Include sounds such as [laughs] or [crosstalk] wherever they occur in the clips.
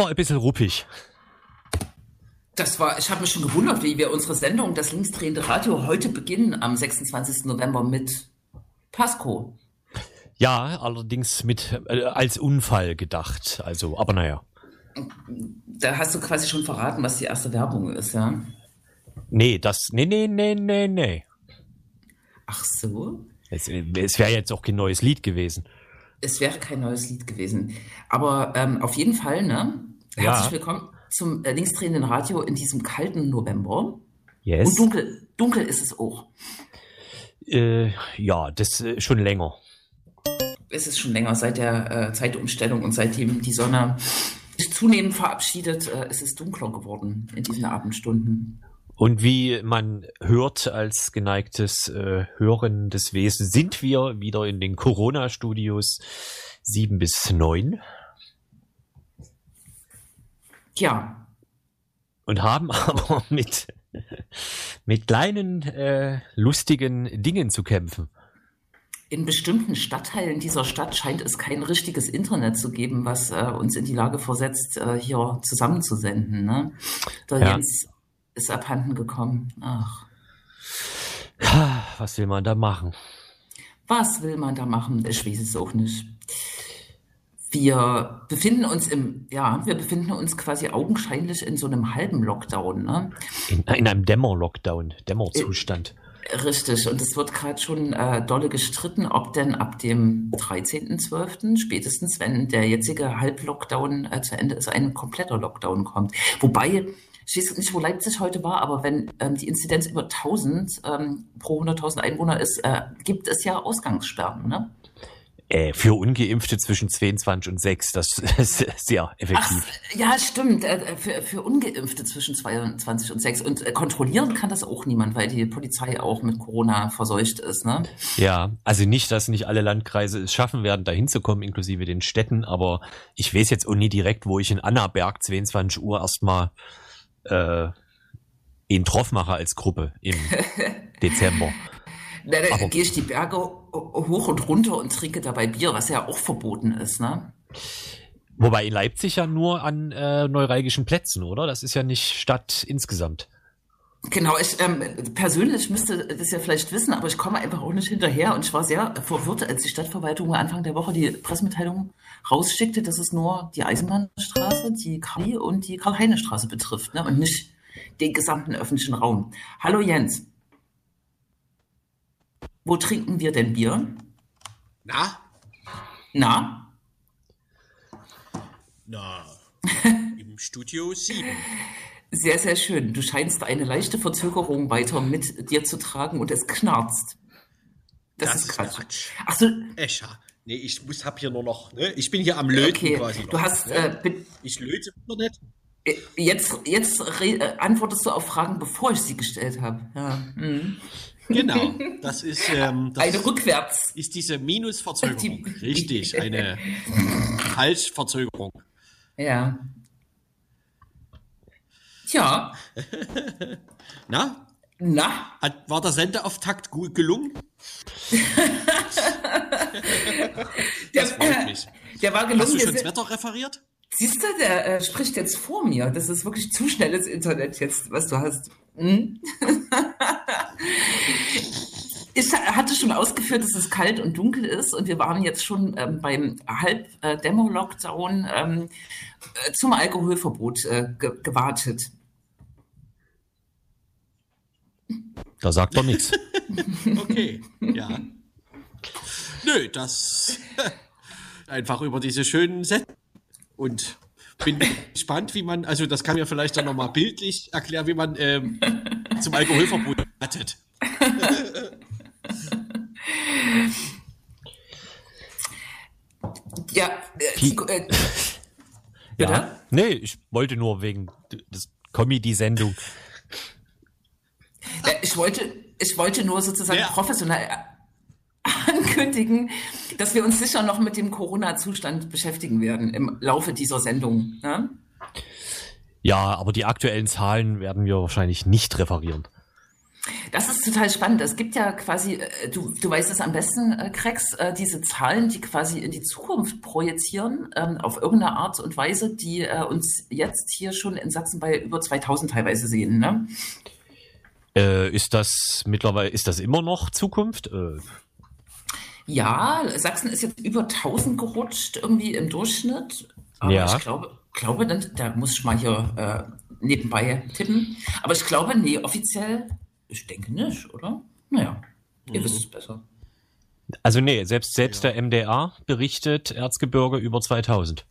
war ein bisschen ruppig. Das war, ich habe mich schon gewundert, wie wir unsere Sendung, das linksdrehende Radio, heute beginnen am 26. November mit Pasco. Ja, allerdings mit äh, als Unfall gedacht. Also, aber naja. Da hast du quasi schon verraten, was die erste Werbung ist, ja? Nee, das. Nee, nee, nee, nee, nee. Ach so? Es, es wäre jetzt auch kein neues Lied gewesen. Es wäre kein neues Lied gewesen. Aber ähm, auf jeden Fall, ne? Herzlich ja. willkommen zum äh, linksdrehenden Radio in diesem kalten November. Yes. Und dunkel, dunkel ist es auch. Äh, ja, das äh, schon länger. Es ist schon länger seit der äh, Zeitumstellung und seitdem die Sonne sich zunehmend verabschiedet, äh, es ist dunkler geworden in diesen Abendstunden. Und wie man hört als geneigtes äh, Hören des Wesens, sind wir wieder in den Corona-Studios 7 bis 9. Tja. Und haben [laughs] aber mit, mit kleinen, äh, lustigen Dingen zu kämpfen. In bestimmten Stadtteilen dieser Stadt scheint es kein richtiges Internet zu geben, was äh, uns in die Lage versetzt, äh, hier zusammenzusenden. Ne? Der ja. Jens ist abhanden gekommen. Ach. Was will man da machen? Was will man da machen? Ich weiß es auch nicht. Wir befinden uns im, ja, wir befinden uns quasi augenscheinlich in so einem halben Lockdown, ne? In, in einem Dämmer-Lockdown, Dämmerzustand. Richtig, und es wird gerade schon äh, dolle gestritten, ob denn ab dem 13.12., spätestens wenn der jetzige Halblockdown äh, zu Ende ist, ein kompletter Lockdown kommt. Wobei ich weiß nicht, wo Leipzig heute war, aber wenn ähm, die Inzidenz über 1000 ähm, pro 100.000 Einwohner ist, äh, gibt es ja Ausgangssperren, ne? Äh, für Ungeimpfte zwischen 22 und 6, das [laughs] ist sehr effektiv. Ach, ja, stimmt. Äh, für, für Ungeimpfte zwischen 22 und 6. Und äh, kontrollieren kann das auch niemand, weil die Polizei auch mit Corona verseucht ist. Ne? Ja, also nicht, dass nicht alle Landkreise es schaffen werden, da hinzukommen, inklusive den Städten, aber ich weiß jetzt auch nie direkt, wo ich in Annaberg 22 Uhr erstmal äh, ihn drauf mache als Gruppe im [laughs] Dezember. Na, da gehe ich die Berge hoch und runter und trinke dabei Bier, was ja auch verboten ist, ne? Wobei in Leipzig ja nur an äh, neuralgischen Plätzen, oder? Das ist ja nicht Stadt insgesamt. Genau, ich ähm, persönlich müsste das ja vielleicht wissen, aber ich komme einfach auch nicht hinterher und ich war sehr verwirrt, als die Stadtverwaltung Anfang der Woche die Pressemitteilung rausschickte, dass es nur die Eisenbahnstraße, die Karl- und die Karl-Heine-Straße betrifft ne, und nicht den gesamten öffentlichen Raum. Hallo Jens. Wo trinken wir denn Bier? Na? Na? Na, [laughs] im Studio 7. Sehr, sehr schön. Du scheinst eine leichte Verzögerung weiter mit dir zu tragen und es knarzt. Das, das ist Quatsch. Quatsch. Ach so. Escher. Nee, ich muss, hab hier nur noch, ne? Ich bin hier am Löten okay. quasi. Du hast, ne? äh, ich löte noch nicht. Äh, jetzt, jetzt äh, antwortest du auf Fragen, bevor ich sie gestellt habe. Ja. Mhm. Genau, [laughs] das ist ähm, das eine rückwärts. Ist diese Minusverzögerung. Die, [laughs] Richtig, eine [laughs] Falschverzögerung. Ja. Tja. Na? Na? Hat, war der Sendeauftakt gut gelungen? der, das freut mich. Der war gelungen. Hast du schon das Wetter referiert? Siehst du, der äh, spricht jetzt vor mir. Das ist wirklich zu schnelles Internet jetzt, was du hast. Hm? [laughs] ich hatte schon ausgeführt, dass es kalt und dunkel ist und wir waren jetzt schon ähm, beim Halbdämmer-Lockdown ähm, äh, zum Alkoholverbot äh, ge gewartet. Da sagt er nichts. [laughs] Okay, ja. Nö, das [laughs] einfach über diese schönen Sätze und bin gespannt, wie man, also das kann mir vielleicht dann nochmal bildlich erklären, wie man ähm, zum Alkoholverbot rettet. [laughs] ja, äh, äh, ja. Nee, ich wollte nur wegen des Comedy-Sendung äh, ich wollte, ich wollte nur sozusagen ja. professionell ankündigen, dass wir uns sicher noch mit dem Corona-Zustand beschäftigen werden im Laufe dieser Sendung. Ne? Ja, aber die aktuellen Zahlen werden wir wahrscheinlich nicht referieren. Das ist total spannend. Es gibt ja quasi, äh, du, du weißt es am besten, äh, Krex, äh, diese Zahlen, die quasi in die Zukunft projizieren, ähm, auf irgendeine Art und Weise, die uns jetzt hier schon in Sachsen bei über 2000 teilweise sehen. Ne? Äh, ist das mittlerweile, ist das immer noch Zukunft? Äh. Ja, Sachsen ist jetzt über 1000 gerutscht, irgendwie im Durchschnitt. Aber ja. ich glaube, glaube dann, da muss ich mal hier äh, nebenbei tippen. Aber ich glaube, nee, offiziell ich denke nicht, oder? Naja, ihr mhm. wisst es besser. Also nee, selbst, selbst ja. der MDR berichtet Erzgebirge über 2000.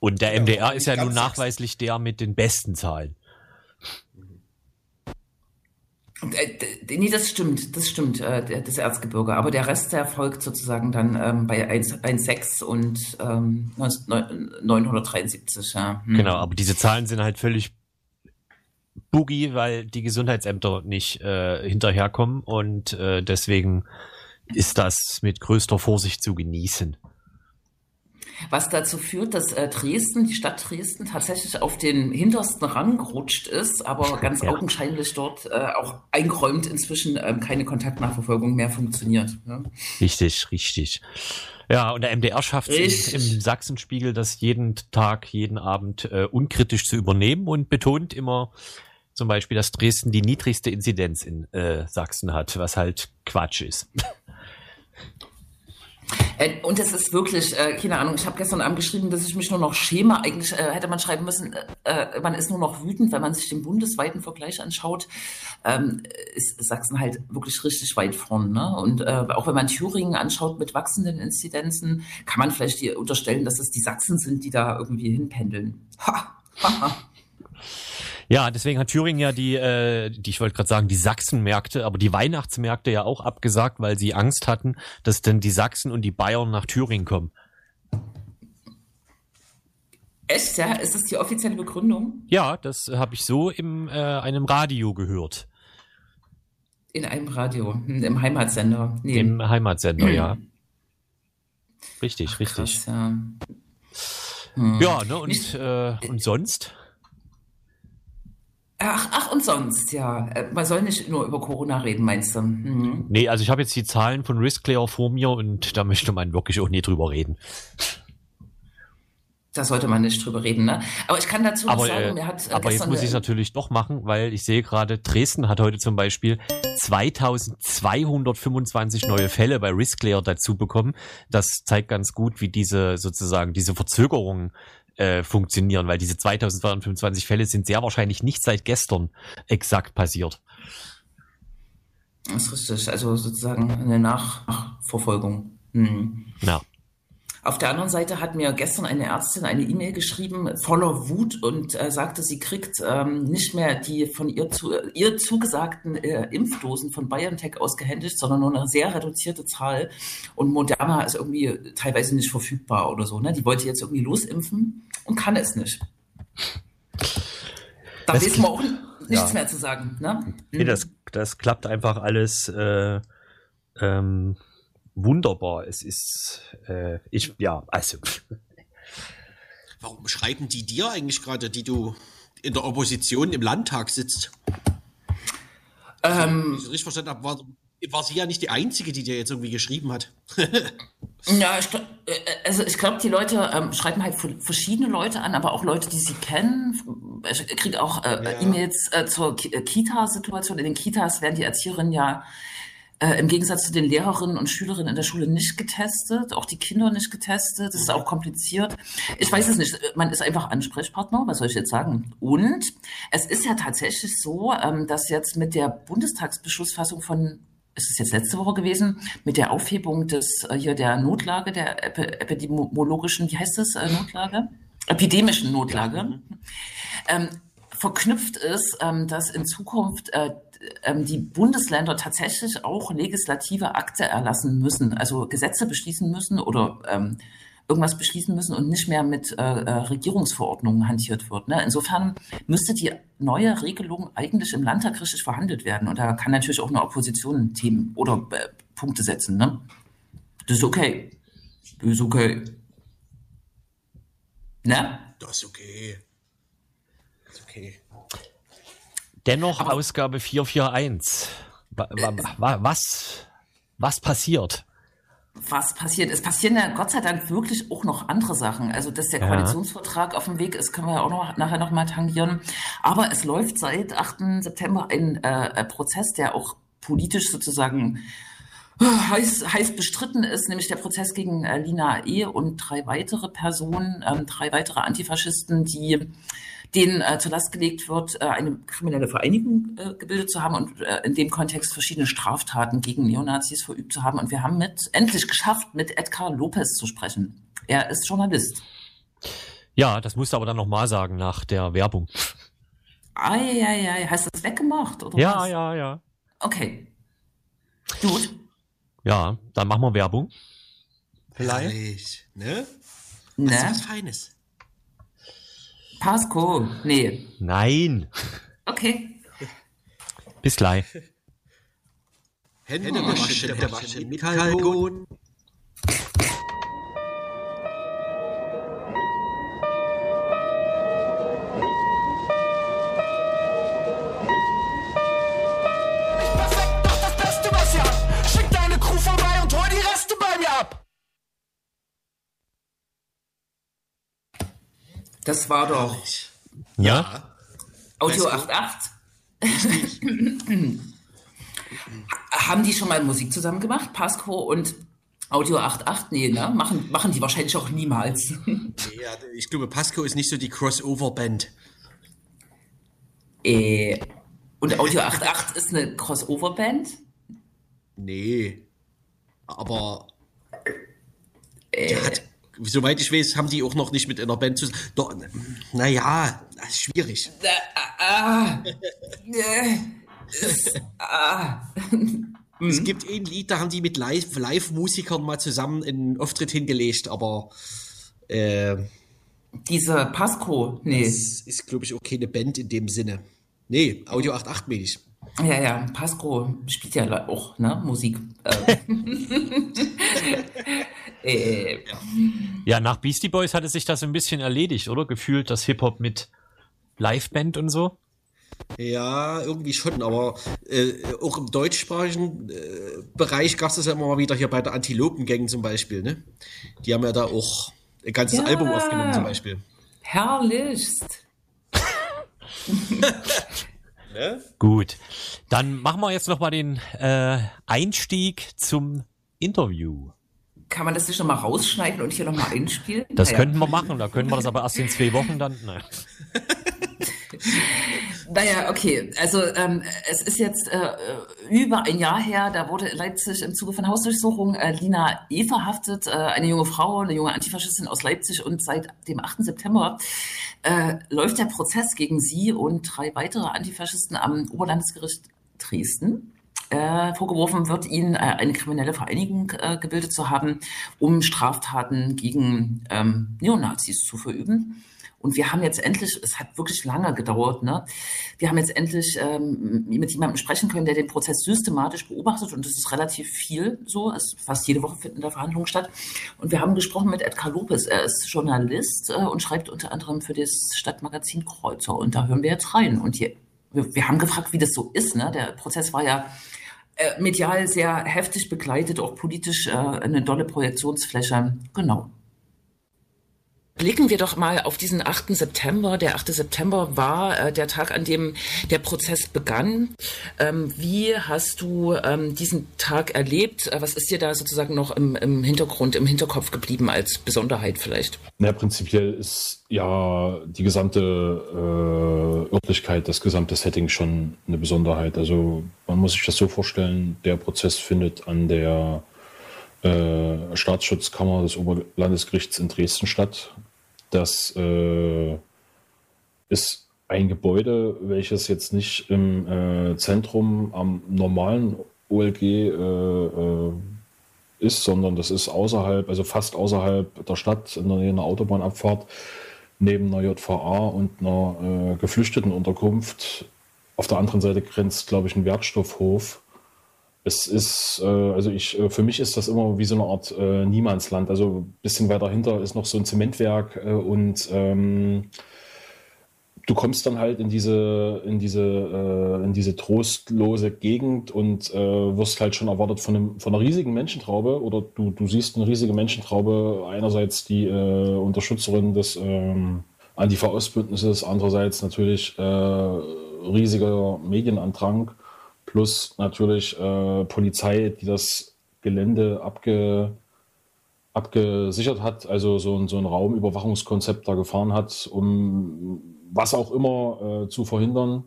Und der ja, MDR ist ja nun nachweislich der mit den besten Zahlen. Äh, nee, das stimmt, das stimmt, äh, das Erzgebirge. Aber der Rest, der folgt sozusagen dann ähm, bei 1,6 und ähm, 973. Ja. Hm. Genau, aber diese Zahlen sind halt völlig Boogie, weil die Gesundheitsämter nicht äh, hinterherkommen und äh, deswegen ist das mit größter Vorsicht zu genießen. Was dazu führt, dass äh, Dresden, die Stadt Dresden, tatsächlich auf den hintersten Rang gerutscht ist, aber ganz ja. augenscheinlich dort äh, auch eingeräumt inzwischen äh, keine Kontaktnachverfolgung mehr funktioniert. Ja? Richtig, richtig. Ja, und der MDR schafft es im Sachsenspiegel, das jeden Tag, jeden Abend äh, unkritisch zu übernehmen und betont immer, zum Beispiel, dass Dresden die niedrigste Inzidenz in äh, Sachsen hat, was halt Quatsch ist. Äh, und es ist wirklich, äh, keine Ahnung, ich habe gestern Abend geschrieben, dass ich mich nur noch schäme. Eigentlich äh, hätte man schreiben müssen, äh, äh, man ist nur noch wütend, wenn man sich den bundesweiten Vergleich anschaut. Ähm, ist Sachsen halt wirklich richtig weit vorn. Ne? Und äh, auch wenn man Thüringen anschaut mit wachsenden Inzidenzen, kann man vielleicht unterstellen, dass es die Sachsen sind, die da irgendwie hinpendeln. Ha, ha, ha. Ja, deswegen hat Thüringen ja die, äh, die ich wollte gerade sagen, die Sachsenmärkte, aber die Weihnachtsmärkte ja auch abgesagt, weil sie Angst hatten, dass denn die Sachsen und die Bayern nach Thüringen kommen. Echt, ja? Ist das die offizielle Begründung? Ja, das habe ich so in äh, einem Radio gehört. In einem Radio, im Heimatsender. Nee. Im Heimatsender, ja. Richtig, Ach, richtig. Krass, ja. Hm. ja, ne, und, äh, und sonst? Ach, ach und sonst, ja. Äh, man soll nicht nur über Corona reden, meinst du? Mhm. Nee, also ich habe jetzt die Zahlen von Riskclair vor mir und da möchte man wirklich auch nie drüber reden. Da sollte man nicht drüber reden, ne? Aber ich kann dazu aber, sagen, mir hat. Äh, aber jetzt muss ich es natürlich doch machen, weil ich sehe gerade, Dresden hat heute zum Beispiel 2225 neue Fälle bei Riskclair dazu bekommen. Das zeigt ganz gut, wie diese sozusagen diese Verzögerungen äh, funktionieren, weil diese 2225 Fälle sind sehr wahrscheinlich nicht seit gestern exakt passiert. Das ist richtig, also sozusagen eine Nachverfolgung. Hm. Ja. Auf der anderen Seite hat mir gestern eine Ärztin eine E-Mail geschrieben, voller Wut und äh, sagte, sie kriegt ähm, nicht mehr die von ihr, zu, ihr zugesagten äh, Impfdosen von BioNTech ausgehändigt, sondern nur eine sehr reduzierte Zahl. Und Moderna ist irgendwie teilweise nicht verfügbar oder so. Ne? Die wollte jetzt irgendwie losimpfen und kann es nicht. Da wissen wir auch nichts ja. mehr zu sagen. Ne? Nee, das, das klappt einfach alles. Äh, ähm wunderbar. Es ist, äh, ich, ja, also. Warum schreiben die dir eigentlich gerade, die du in der Opposition im Landtag sitzt? Ähm, ich richtig verstanden habe, war, war sie ja nicht die Einzige, die dir jetzt irgendwie geschrieben hat. [laughs] ja, ich, äh, also ich glaube, die Leute ähm, schreiben halt verschiedene Leute an, aber auch Leute, die sie kennen. Ich kriege auch äh, ja. E-Mails äh, zur Kita-Situation. In den Kitas werden die Erzieherinnen ja äh, im Gegensatz zu den Lehrerinnen und Schülerinnen in der Schule nicht getestet, auch die Kinder nicht getestet. Das ist auch kompliziert. Ich weiß es nicht. Man ist einfach Ansprechpartner. Was soll ich jetzt sagen? Und es ist ja tatsächlich so, ähm, dass jetzt mit der Bundestagsbeschlussfassung von ist es jetzt letzte Woche gewesen, mit der Aufhebung des äh, hier der Notlage, der epidemiologischen, wie heißt das, äh, Notlage? Epidemischen Notlage. Ähm, verknüpft ist, ähm, dass in Zukunft äh, ähm, die Bundesländer tatsächlich auch legislative Akte erlassen müssen, also Gesetze beschließen müssen oder ähm, irgendwas beschließen müssen und nicht mehr mit äh, äh, Regierungsverordnungen hantiert wird. Ne? Insofern müsste die neue Regelung eigentlich im Landtag richtig verhandelt werden. Und da kann natürlich auch eine Opposition Themen oder äh, Punkte setzen. Ne? Das ist okay. Das ist okay. Ne? Das ist okay. Das ist okay. Dennoch Aber Ausgabe 441. Was, was passiert? was passiert. Es passieren ja Gott sei Dank wirklich auch noch andere Sachen. Also, dass der ja. Koalitionsvertrag auf dem Weg ist, können wir ja auch noch, nachher noch mal tangieren. Aber es läuft seit 8. September ein äh, Prozess, der auch politisch sozusagen äh, heiß, heiß bestritten ist, nämlich der Prozess gegen äh, Lina E. und drei weitere Personen, ähm, drei weitere Antifaschisten, die denen äh, zur Last gelegt wird, äh, eine kriminelle Vereinigung äh, gebildet zu haben und äh, in dem Kontext verschiedene Straftaten gegen Neonazis verübt zu haben. Und wir haben mit endlich geschafft, mit Edgar Lopez zu sprechen. Er ist Journalist. Ja, das musst du aber dann nochmal sagen nach der Werbung. Ah, ja, ja, ja. Hast du das weggemacht? Oder ja, was? ja, ja. Okay. Gut. Ja, dann machen wir Werbung. Vielleicht. Ne? Ne? Das ist was Feines. Pasco. Nee. Nein. Okay. Bis gleich. Hände waschen, Hände waschen mit Kalkon. Das war doch. Ja. Audio 88. Haben die schon mal Musik zusammen gemacht, Pasco und Audio 88? Nee, ne? Machen, machen die wahrscheinlich auch niemals. ja, ich glaube, Pasco ist nicht so die Crossover-Band. Äh, und Audio 88 ist eine Crossover-Band? Nee. Aber. Äh, der hat soweit ich weiß, haben die auch noch nicht mit einer Band zusammen. Doch, naja, das ist schwierig. Ah, ah, es gibt ein Lied, da haben die mit Live-Musikern mal zusammen einen Auftritt hingelegt, aber äh, diese Pasco, nee. Das ist, glaube ich, auch keine Band in dem Sinne. Nee, Audio 88 meine ich. Ja, ja, Pasco spielt ja auch, ne, Musik. [laughs] Äh. Äh, ja, nach Beastie Boys hatte sich das ein bisschen erledigt, oder? Gefühlt das Hip-Hop mit Liveband und so? Ja, irgendwie schon, aber äh, auch im deutschsprachigen äh, Bereich gab es das ja immer mal wieder hier bei der Antilopengang zum Beispiel, ne? Die haben ja da auch ein ganzes ja, Album aufgenommen zum Beispiel. Herrlichst. [laughs] ne? Gut, dann machen wir jetzt noch mal den äh, Einstieg zum Interview. Kann man das nicht nochmal rausschneiden und hier nochmal einspielen? Das naja. könnten wir machen, da können wir das aber erst in zwei Wochen dann. Naja, [laughs] naja okay. Also ähm, es ist jetzt äh, über ein Jahr her, da wurde in Leipzig im Zuge von Hausdurchsuchung äh, Lina E. verhaftet, äh, eine junge Frau, eine junge Antifaschistin aus Leipzig und seit dem 8. September äh, läuft der Prozess gegen sie und drei weitere Antifaschisten am Oberlandesgericht Dresden. Äh, vorgeworfen wird, ihnen äh, eine kriminelle Vereinigung äh, gebildet zu haben, um Straftaten gegen ähm, Neonazis zu verüben. Und wir haben jetzt endlich, es hat wirklich lange gedauert, ne? Wir haben jetzt endlich ähm, mit jemandem sprechen können, der den Prozess systematisch beobachtet und das ist relativ viel so. Es, fast jede Woche finden da Verhandlungen statt. Und wir haben gesprochen mit Edgar Lopez. Er ist Journalist äh, und schreibt unter anderem für das Stadtmagazin Kreuzer. Und da hören wir jetzt rein. Und hier, wir, wir haben gefragt, wie das so ist. Ne? Der Prozess war ja medial sehr heftig begleitet, auch politisch äh, eine dolle Projektionsfläche. Genau. Blicken wir doch mal auf diesen 8. September. Der 8. September war äh, der Tag, an dem der Prozess begann. Ähm, wie hast du ähm, diesen Tag erlebt? Äh, was ist dir da sozusagen noch im, im, Hintergrund, im Hinterkopf geblieben als Besonderheit vielleicht? Na, prinzipiell ist ja die gesamte äh, Örtlichkeit, das gesamte Setting schon eine Besonderheit. Also man muss sich das so vorstellen, der Prozess findet an der äh, Staatsschutzkammer des Oberlandesgerichts in Dresden statt. Das äh, ist ein Gebäude, welches jetzt nicht im äh, Zentrum am normalen OLG äh, äh, ist, sondern das ist außerhalb, also fast außerhalb der Stadt, in der Nähe einer Autobahnabfahrt, neben einer JVA und einer äh, Geflüchtetenunterkunft. Auf der anderen Seite grenzt, glaube ich, ein Werkstoffhof es ist, äh, also ich, äh, für mich ist das immer wie so eine Art äh, Niemandsland. Also ein bisschen weiter hinter ist noch so ein Zementwerk äh, und ähm, du kommst dann halt in diese, in diese, äh, in diese trostlose Gegend und äh, wirst halt schon erwartet von, einem, von einer riesigen Menschentraube oder du, du siehst eine riesige Menschentraube, einerseits die Unterstützerin des ähm, Antifa-Ostbündnisses, andererseits natürlich riesiger Medienandrang plus natürlich äh, Polizei, die das Gelände abge, abgesichert hat, also so, ein, so ein Raumüberwachungskonzept da gefahren hat, um was auch immer äh, zu verhindern.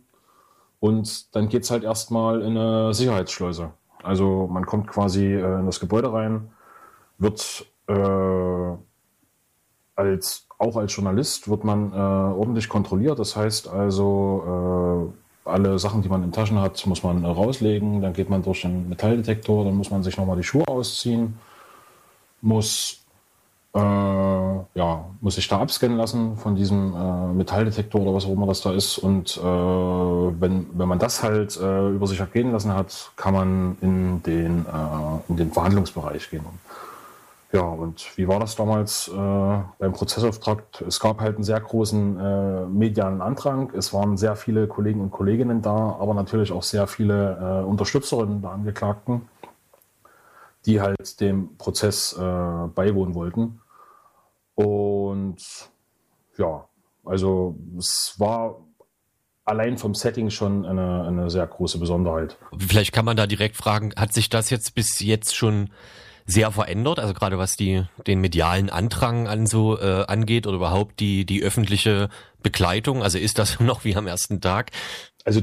Und dann geht es halt erstmal in eine Sicherheitsschleuse. Also man kommt quasi äh, in das Gebäude rein, wird äh, als auch als Journalist wird man äh, ordentlich kontrolliert. Das heißt also, äh, alle Sachen, die man in Taschen hat, muss man äh, rauslegen. Dann geht man durch den Metalldetektor, dann muss man sich nochmal die Schuhe ausziehen, muss äh, ja, muss sich da abscannen lassen von diesem äh, Metalldetektor oder was auch immer das da ist. Und äh, wenn, wenn man das halt äh, über sich ergehen lassen hat, kann man in den, äh, in den Verhandlungsbereich gehen. Ja, und wie war das damals äh, beim Prozessauftakt? Es gab halt einen sehr großen medialen Andrang. Es waren sehr viele Kollegen und Kolleginnen da, aber natürlich auch sehr viele Unterstützerinnen der Angeklagten die halt dem Prozess äh, beiwohnen wollten. Und ja, also es war allein vom Setting schon eine, eine sehr große Besonderheit. Vielleicht kann man da direkt fragen, hat sich das jetzt bis jetzt schon sehr verändert, also gerade was die den medialen Andrang an so äh, angeht oder überhaupt die die öffentliche Begleitung, also ist das [laughs] noch wie am ersten Tag? Also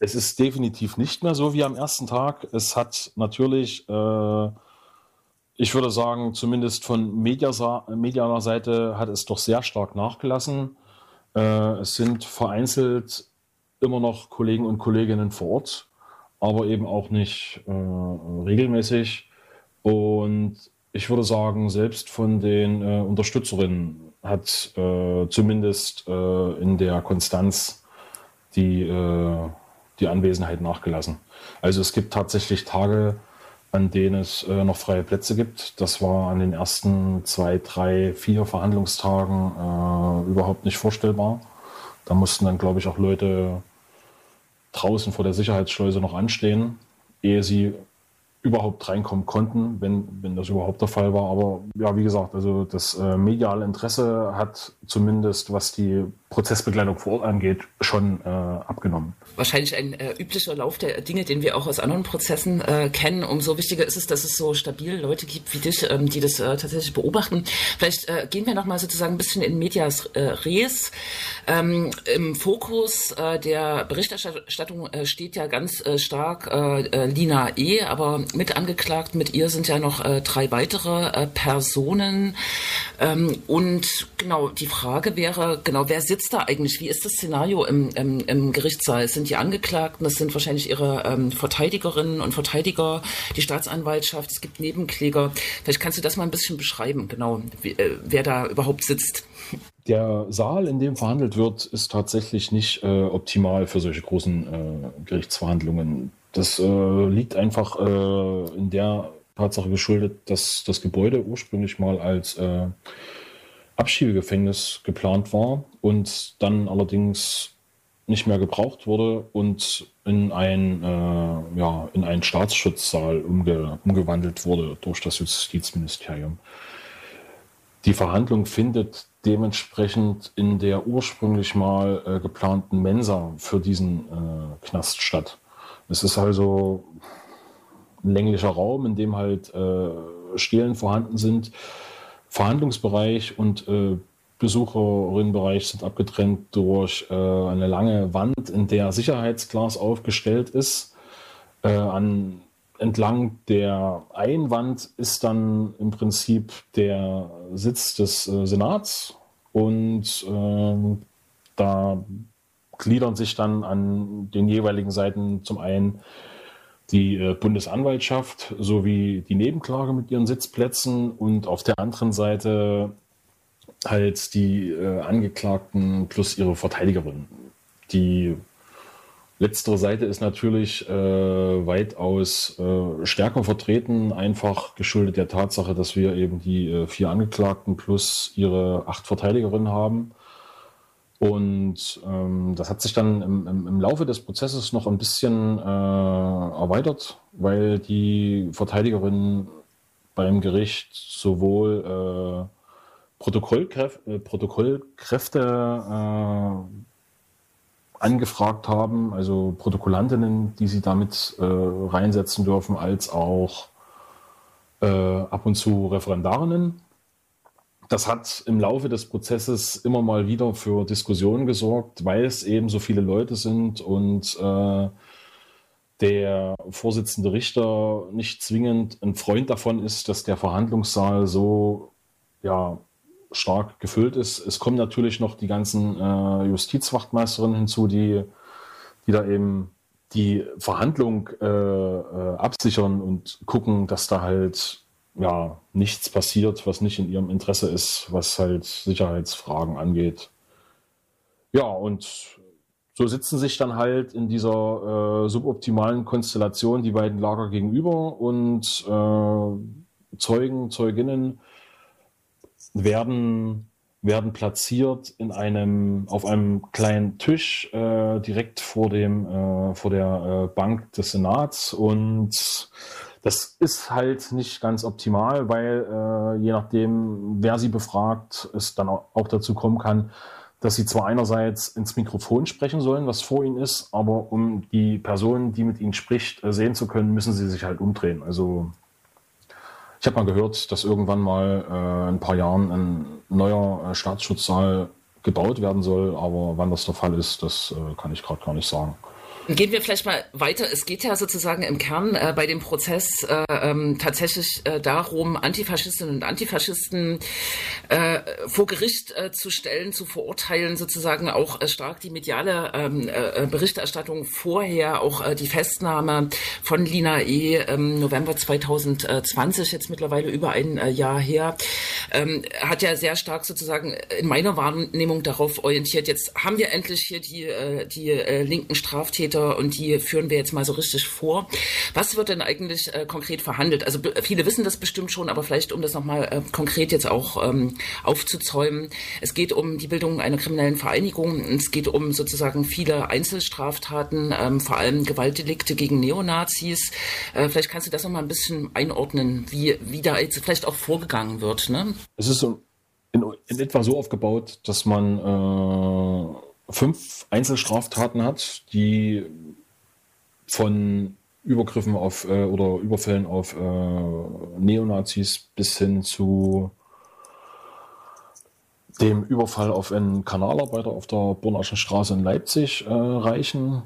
es ist definitiv nicht mehr so wie am ersten Tag. Es hat natürlich, äh, ich würde sagen, zumindest von medialer Seite hat es doch sehr stark nachgelassen. Äh, es sind vereinzelt immer noch Kollegen und Kolleginnen vor Ort, aber eben auch nicht äh, regelmäßig. Und ich würde sagen, selbst von den äh, Unterstützerinnen hat äh, zumindest äh, in der Konstanz die die Anwesenheit nachgelassen. Also es gibt tatsächlich Tage, an denen es äh, noch freie Plätze gibt. Das war an den ersten zwei, drei, vier Verhandlungstagen äh, überhaupt nicht vorstellbar. Da mussten dann, glaube ich, auch Leute draußen vor der Sicherheitsschleuse noch anstehen, ehe sie überhaupt reinkommen konnten, wenn, wenn das überhaupt der Fall war. Aber ja, wie gesagt, also das äh, mediale Interesse hat zumindest, was die Prozessbegleitung vor Ort angeht, schon äh, abgenommen. Wahrscheinlich ein äh, üblicher Lauf der Dinge, den wir auch aus anderen Prozessen äh, kennen. Umso wichtiger ist es, dass es so stabil Leute gibt wie dich, ähm, die das äh, tatsächlich beobachten. Vielleicht äh, gehen wir nochmal sozusagen ein bisschen in Medias äh, Res. Ähm, Im Fokus äh, der Berichterstattung äh, steht ja ganz äh, stark äh, äh Lina E., aber mit angeklagt, mit ihr sind ja noch äh, drei weitere äh, Personen. Ähm, und genau, die Frage wäre, genau, wer sitzt da eigentlich? Wie ist das Szenario im, im, im Gerichtssaal? Es sind die Angeklagten, das sind wahrscheinlich ihre ähm, Verteidigerinnen und Verteidiger, die Staatsanwaltschaft, es gibt Nebenkläger. Vielleicht kannst du das mal ein bisschen beschreiben, genau, wie, äh, wer da überhaupt sitzt. Der Saal, in dem verhandelt wird, ist tatsächlich nicht äh, optimal für solche großen äh, Gerichtsverhandlungen. Das äh, liegt einfach äh, in der Tatsache geschuldet, dass das Gebäude ursprünglich mal als äh, Abschiebegefängnis geplant war und dann allerdings nicht mehr gebraucht wurde und in ein, äh, ja, in einen Staatsschutzsaal umge umgewandelt wurde durch das Justizministerium. Die Verhandlung findet dementsprechend in der ursprünglich mal äh, geplanten Mensa für diesen äh, Knast statt. Es ist also ein länglicher Raum, in dem halt äh, Stelen vorhanden sind, Verhandlungsbereich und äh, Besucherinnenbereich sind abgetrennt durch äh, eine lange Wand, in der Sicherheitsglas aufgestellt ist. Äh, an, entlang der Einwand ist dann im Prinzip der Sitz des äh, Senats und ähm, da gliedern sich dann an den jeweiligen Seiten zum einen die äh, Bundesanwaltschaft sowie die Nebenklage mit ihren Sitzplätzen und auf der anderen Seite halt die äh, Angeklagten plus ihre Verteidigerin. Die letztere Seite ist natürlich äh, weitaus äh, stärker vertreten, einfach geschuldet der Tatsache, dass wir eben die äh, vier Angeklagten plus ihre acht Verteidigerinnen haben. Und ähm, das hat sich dann im, im, im, Laufe des Prozesses noch ein bisschen äh, erweitert, weil die Verteidigerin beim Gericht sowohl äh, Protokollkräf äh, Protokollkräfte äh, angefragt haben, also Protokollantinnen, die sie damit äh, reinsetzen dürfen, als auch äh, ab und zu Referendarinnen das hat im Laufe des Prozesses immer mal wieder für Diskussionen gesorgt, weil es eben so viele Leute sind und äh, der Vorsitzende Richter nicht zwingend ein Freund davon ist, dass der Verhandlungssaal so ja, stark gefüllt ist. Es kommen natürlich noch die ganzen äh, Justizwachtmeisterinnen hinzu, die, die da eben die Verhandlung äh, äh, absichern und gucken, dass da halt ja, nichts passiert, was nicht in ihrem Interesse ist, was halt Sicherheitsfragen angeht. Ja, und so sitzen sich dann halt in dieser äh, suboptimalen Konstellation die beiden Lager gegenüber und äh, Zeugen, Zeuginnen werden, werden platziert in einem, auf einem kleinen Tisch äh, direkt vor dem, äh, vor der äh, Bank des Senats und das ist halt nicht ganz optimal, weil äh, je nachdem, wer sie befragt, es dann auch dazu kommen kann, dass sie zwar einerseits ins Mikrofon sprechen sollen, was vor ihnen ist, aber um die Person, die mit ihnen spricht, äh, sehen zu können, müssen sie sich halt umdrehen. Also ich habe mal gehört, dass irgendwann mal äh, in ein paar Jahren ein neuer äh, Staatsschutzsaal gebaut werden soll, aber wann das der Fall ist, das äh, kann ich gerade gar nicht sagen. Gehen wir vielleicht mal weiter. Es geht ja sozusagen im Kern äh, bei dem Prozess äh, ähm, tatsächlich äh, darum, Antifaschistinnen und Antifaschisten äh, vor Gericht äh, zu stellen, zu verurteilen, sozusagen auch äh, stark die mediale ähm, äh, Berichterstattung vorher, auch die Festnahme von Lina E. im November 2020, jetzt mittlerweile über ein Jahr her, ähm, hat ja sehr stark sozusagen in meiner Wahrnehmung darauf orientiert. Jetzt haben wir endlich hier die, die linken Straftäter Täter und die führen wir jetzt mal so richtig vor. Was wird denn eigentlich äh, konkret verhandelt? Also viele wissen das bestimmt schon, aber vielleicht um das nochmal äh, konkret jetzt auch ähm, aufzuzäumen. Es geht um die Bildung einer kriminellen Vereinigung. Es geht um sozusagen viele Einzelstraftaten, ähm, vor allem Gewaltdelikte gegen Neonazis. Äh, vielleicht kannst du das nochmal ein bisschen einordnen, wie, wie da jetzt vielleicht auch vorgegangen wird. Ne? Es ist in, in etwa so aufgebaut, dass man äh fünf Einzelstraftaten hat, die von Übergriffen auf äh, oder Überfällen auf äh, Neonazis bis hin zu dem Überfall auf einen Kanalarbeiter auf der Bornaschen Straße in Leipzig äh, reichen.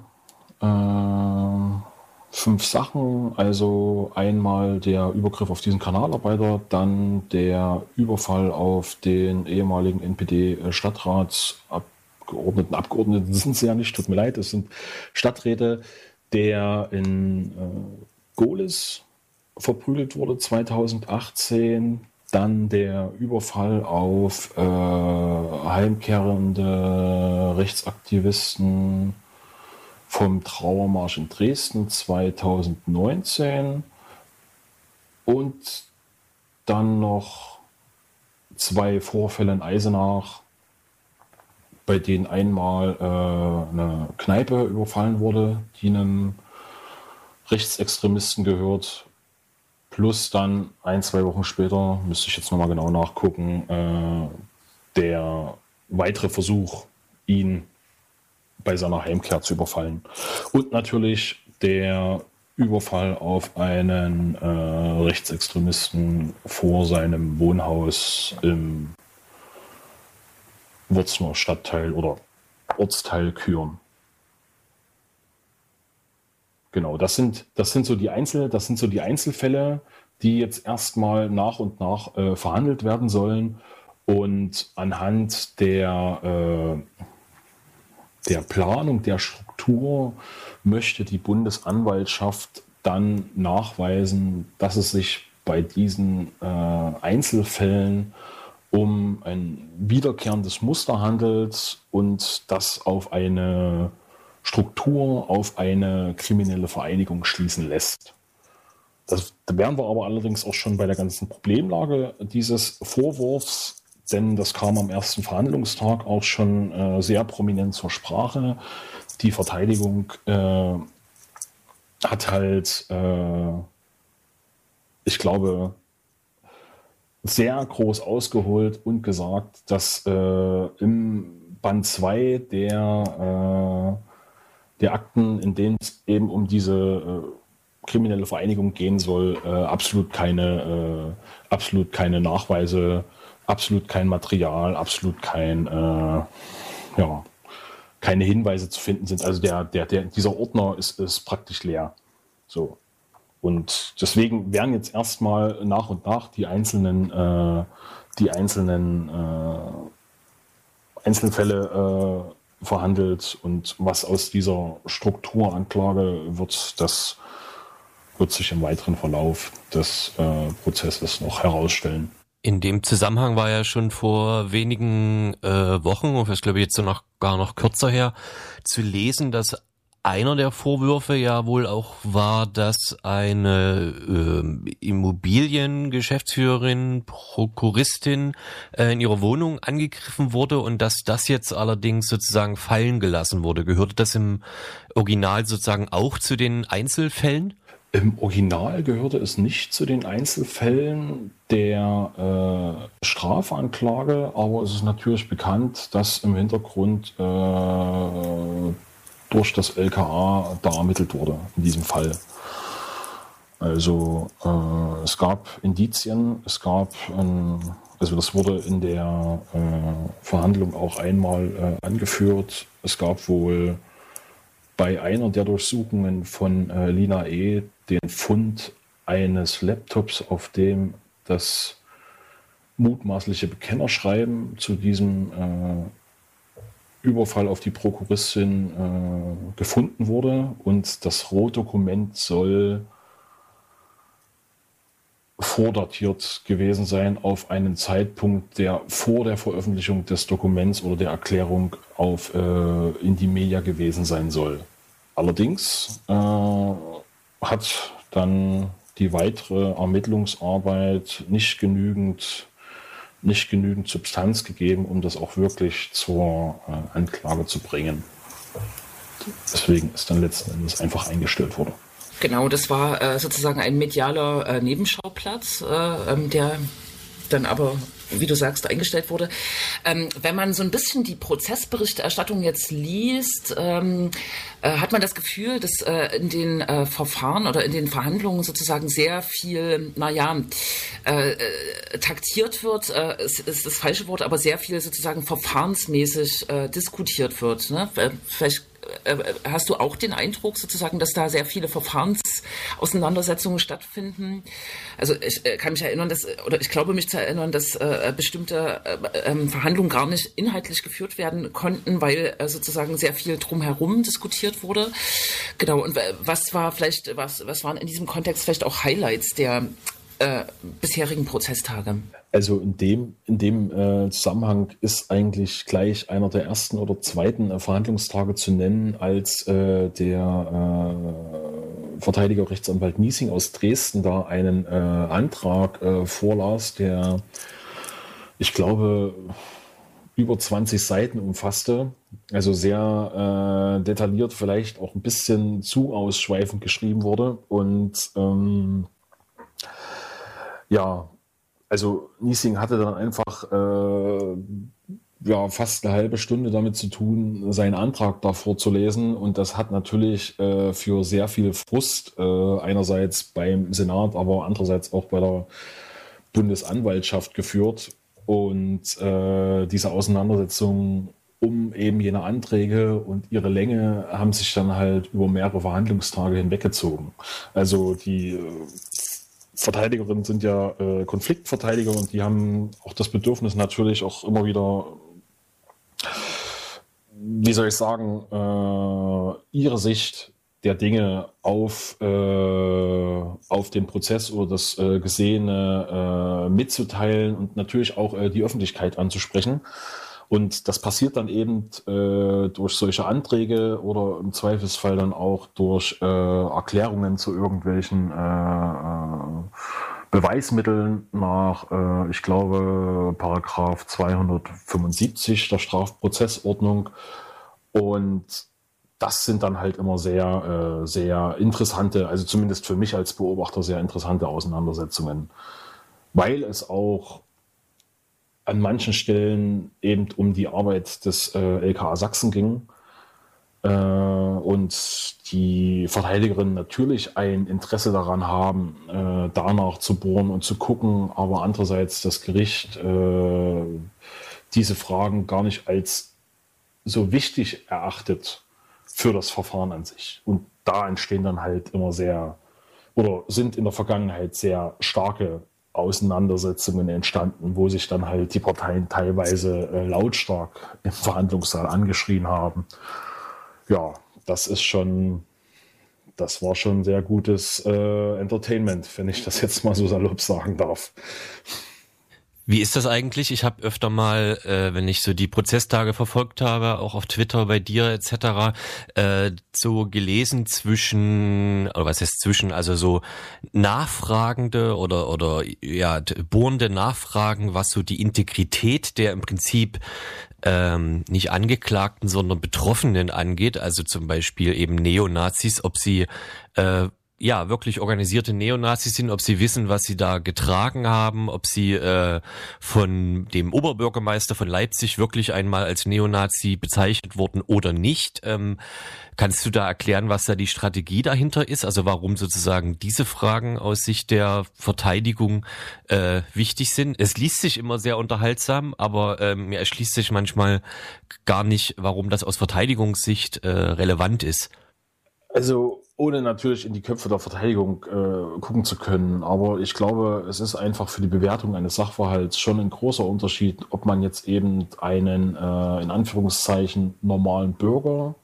Äh, fünf Sachen, also einmal der Übergriff auf diesen Kanalarbeiter, dann der Überfall auf den ehemaligen NPD-Stadtratsab Abgeordneten, Abgeordneten [laughs] sind sie ja nicht, tut mir leid, es sind Stadträte, der in äh, Golis verprügelt wurde 2018, dann der Überfall auf äh, heimkehrende Rechtsaktivisten vom Trauermarsch in Dresden 2019 und dann noch zwei Vorfälle in Eisenach bei denen einmal äh, eine Kneipe überfallen wurde, die einem Rechtsextremisten gehört. Plus dann ein, zwei Wochen später, müsste ich jetzt nochmal genau nachgucken, äh, der weitere Versuch, ihn bei seiner Heimkehr zu überfallen. Und natürlich der Überfall auf einen äh, Rechtsextremisten vor seinem Wohnhaus im Würzner Stadtteil oder Ortsteil Küren. Genau, das sind, das sind so die Einzel, das sind so die Einzelfälle, die jetzt erstmal nach und nach äh, verhandelt werden sollen und anhand der, äh, der Planung, der Struktur möchte die Bundesanwaltschaft dann nachweisen, dass es sich bei diesen äh, Einzelfällen um ein wiederkehrendes Muster handelt und das auf eine Struktur, auf eine kriminelle Vereinigung schließen lässt. Das, da wären wir aber allerdings auch schon bei der ganzen Problemlage dieses Vorwurfs, denn das kam am ersten Verhandlungstag auch schon äh, sehr prominent zur Sprache. Die Verteidigung äh, hat halt, äh, ich glaube, sehr groß ausgeholt und gesagt, dass äh, im Band 2 der, äh, der Akten, in denen es eben um diese äh, kriminelle Vereinigung gehen soll, äh, absolut keine, äh, absolut keine Nachweise, absolut kein Material, absolut kein, äh, ja, keine Hinweise zu finden sind. Also der, der, der, dieser Ordner ist, ist praktisch leer. So. Und deswegen werden jetzt erstmal nach und nach die einzelnen, äh, die einzelnen äh, Einzelfälle äh, verhandelt und was aus dieser Strukturanklage wird, das wird sich im weiteren Verlauf des äh, Prozesses noch herausstellen. In dem Zusammenhang war ja schon vor wenigen äh, Wochen, und das glaube ich jetzt noch gar noch kürzer her, zu lesen, dass einer der Vorwürfe ja wohl auch war, dass eine äh, Immobiliengeschäftsführerin, Prokuristin äh, in ihrer Wohnung angegriffen wurde und dass das jetzt allerdings sozusagen fallen gelassen wurde. Gehörte das im Original sozusagen auch zu den Einzelfällen? Im Original gehörte es nicht zu den Einzelfällen der äh, Strafanklage, aber es ist natürlich bekannt, dass im Hintergrund äh, durch das LKA da ermittelt wurde, in diesem Fall. Also äh, es gab Indizien, es gab, ähm, also das wurde in der äh, Verhandlung auch einmal äh, angeführt, es gab wohl bei einer der Durchsuchungen von äh, Lina E. den Fund eines Laptops, auf dem das mutmaßliche Bekennerschreiben zu diesem äh, Überfall auf die Prokuristin äh, gefunden wurde und das Rohdokument soll vordatiert gewesen sein auf einen Zeitpunkt, der vor der Veröffentlichung des Dokuments oder der Erklärung auf äh, in die Media gewesen sein soll. Allerdings äh, hat dann die weitere Ermittlungsarbeit nicht genügend nicht genügend Substanz gegeben, um das auch wirklich zur äh, Anklage zu bringen. Deswegen ist dann letzten Endes einfach eingestellt worden. Genau, das war äh, sozusagen ein medialer äh, Nebenschauplatz, äh, ähm, der dann aber, wie du sagst, eingestellt wurde. Ähm, wenn man so ein bisschen die Prozessberichterstattung jetzt liest, ähm, äh, hat man das Gefühl, dass äh, in den äh, Verfahren oder in den Verhandlungen sozusagen sehr viel, naja, äh, äh, taktiert wird, äh, ist, ist das falsche Wort, aber sehr viel sozusagen verfahrensmäßig diskutiert wird. Ne? Vielleicht äh, hast du auch den Eindruck sozusagen, dass da sehr viele Verfahrensauseinandersetzungen stattfinden? Also ich äh, kann mich erinnern, dass, oder ich glaube mich zu erinnern, dass äh, bestimmte äh, ähm, Verhandlungen gar nicht inhaltlich geführt werden konnten, weil äh, sozusagen sehr viel drumherum diskutiert wurde. Genau, und was war vielleicht, was, was waren in diesem Kontext vielleicht auch Highlights der äh, bisherigen Prozesstage? Also in dem, in dem äh, Zusammenhang ist eigentlich gleich einer der ersten oder zweiten äh, Verhandlungstage zu nennen, als äh, der äh, Verteidiger Rechtsanwalt Niesing aus Dresden da einen Antrag vorlas, der, ich glaube, über 20 Seiten umfasste. Also sehr detailliert, vielleicht auch ein bisschen zu ausschweifend geschrieben wurde. Und ähm, ja, also Niesing hatte dann einfach äh, ja, fast eine halbe Stunde damit zu tun, seinen Antrag da vorzulesen. Und das hat natürlich äh, für sehr viel Frust äh, einerseits beim Senat, aber andererseits auch bei der Bundesanwaltschaft geführt. Und äh, diese Auseinandersetzung um eben jene Anträge und ihre Länge haben sich dann halt über mehrere Verhandlungstage hinweggezogen. Also die äh, Verteidigerinnen sind ja äh, Konfliktverteidiger und die haben auch das Bedürfnis natürlich auch immer wieder, wie soll ich sagen, äh, ihre Sicht der Dinge auf, äh, auf den Prozess oder das äh, Gesehene äh, mitzuteilen und natürlich auch äh, die Öffentlichkeit anzusprechen. Und das passiert dann eben äh, durch solche Anträge oder im Zweifelsfall dann auch durch äh, Erklärungen zu irgendwelchen äh, äh Beweismitteln nach, äh, ich glaube, Paragraph 275 der Strafprozessordnung. Und das sind dann halt immer sehr, äh, sehr interessante, also zumindest für mich als Beobachter sehr interessante Auseinandersetzungen, weil es auch an manchen Stellen eben um die Arbeit des äh, LKA Sachsen ging äh, und die Verteidigerinnen natürlich ein Interesse daran haben, äh, danach zu bohren und zu gucken, aber andererseits das Gericht äh, diese Fragen gar nicht als so wichtig erachtet für das Verfahren an sich. Und da entstehen dann halt immer sehr oder sind in der Vergangenheit sehr starke Auseinandersetzungen entstanden, wo sich dann halt die Parteien teilweise äh, lautstark im Verhandlungssaal angeschrien haben. Ja, das ist schon, das war schon sehr gutes äh, Entertainment, wenn ich das jetzt mal so salopp sagen darf. Wie ist das eigentlich? Ich habe öfter mal, äh, wenn ich so die Prozesstage verfolgt habe, auch auf Twitter bei dir etc., äh, so gelesen zwischen, oder was heißt zwischen, also so nachfragende oder oder ja bohrende Nachfragen, was so die Integrität der im Prinzip ähm, nicht Angeklagten, sondern Betroffenen angeht, also zum Beispiel eben Neonazis, ob sie äh, ja wirklich organisierte Neonazis sind, ob sie wissen, was sie da getragen haben, ob sie äh, von dem Oberbürgermeister von Leipzig wirklich einmal als Neonazi bezeichnet wurden oder nicht. Ähm, kannst du da erklären, was da die Strategie dahinter ist? Also warum sozusagen diese Fragen aus Sicht der Verteidigung äh, wichtig sind? Es liest sich immer sehr unterhaltsam, aber ähm, mir erschließt sich manchmal gar nicht, warum das aus Verteidigungssicht äh, relevant ist. Also ohne natürlich in die Köpfe der Verteidigung äh, gucken zu können. Aber ich glaube, es ist einfach für die Bewertung eines Sachverhalts schon ein großer Unterschied, ob man jetzt eben einen äh, in Anführungszeichen normalen Bürger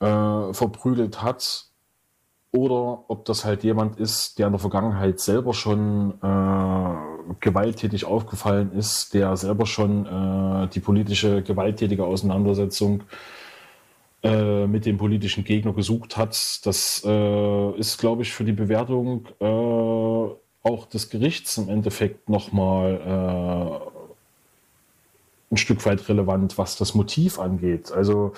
äh, verprügelt hat oder ob das halt jemand ist, der in der Vergangenheit selber schon äh, gewalttätig aufgefallen ist, der selber schon äh, die politische gewalttätige Auseinandersetzung äh, äh, mit dem politischen Gegner gesucht hat. Das äh, ist, glaube ich, für die Bewertung äh, auch des Gerichts im Endeffekt nochmal äh, ein Stück weit relevant, was das Motiv angeht. Also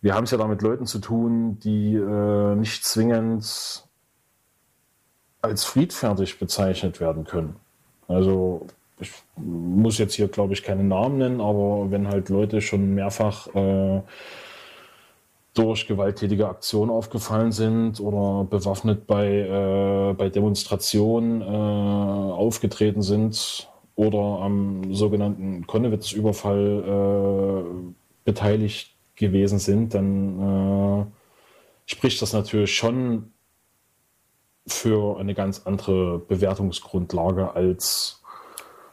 wir haben es ja da mit Leuten zu tun, die nicht zwingend als friedfertig bezeichnet werden können. Also ich muss jetzt hier, glaube ich, keine Namen nennen, aber wenn halt Leute schon mehrfach äh, durch gewalttätige Aktionen aufgefallen sind oder bewaffnet bei, äh, bei Demonstrationen äh, aufgetreten sind oder am sogenannten Konnewitz-Überfall äh, beteiligt gewesen sind, dann äh, spricht das natürlich schon für eine ganz andere Bewertungsgrundlage als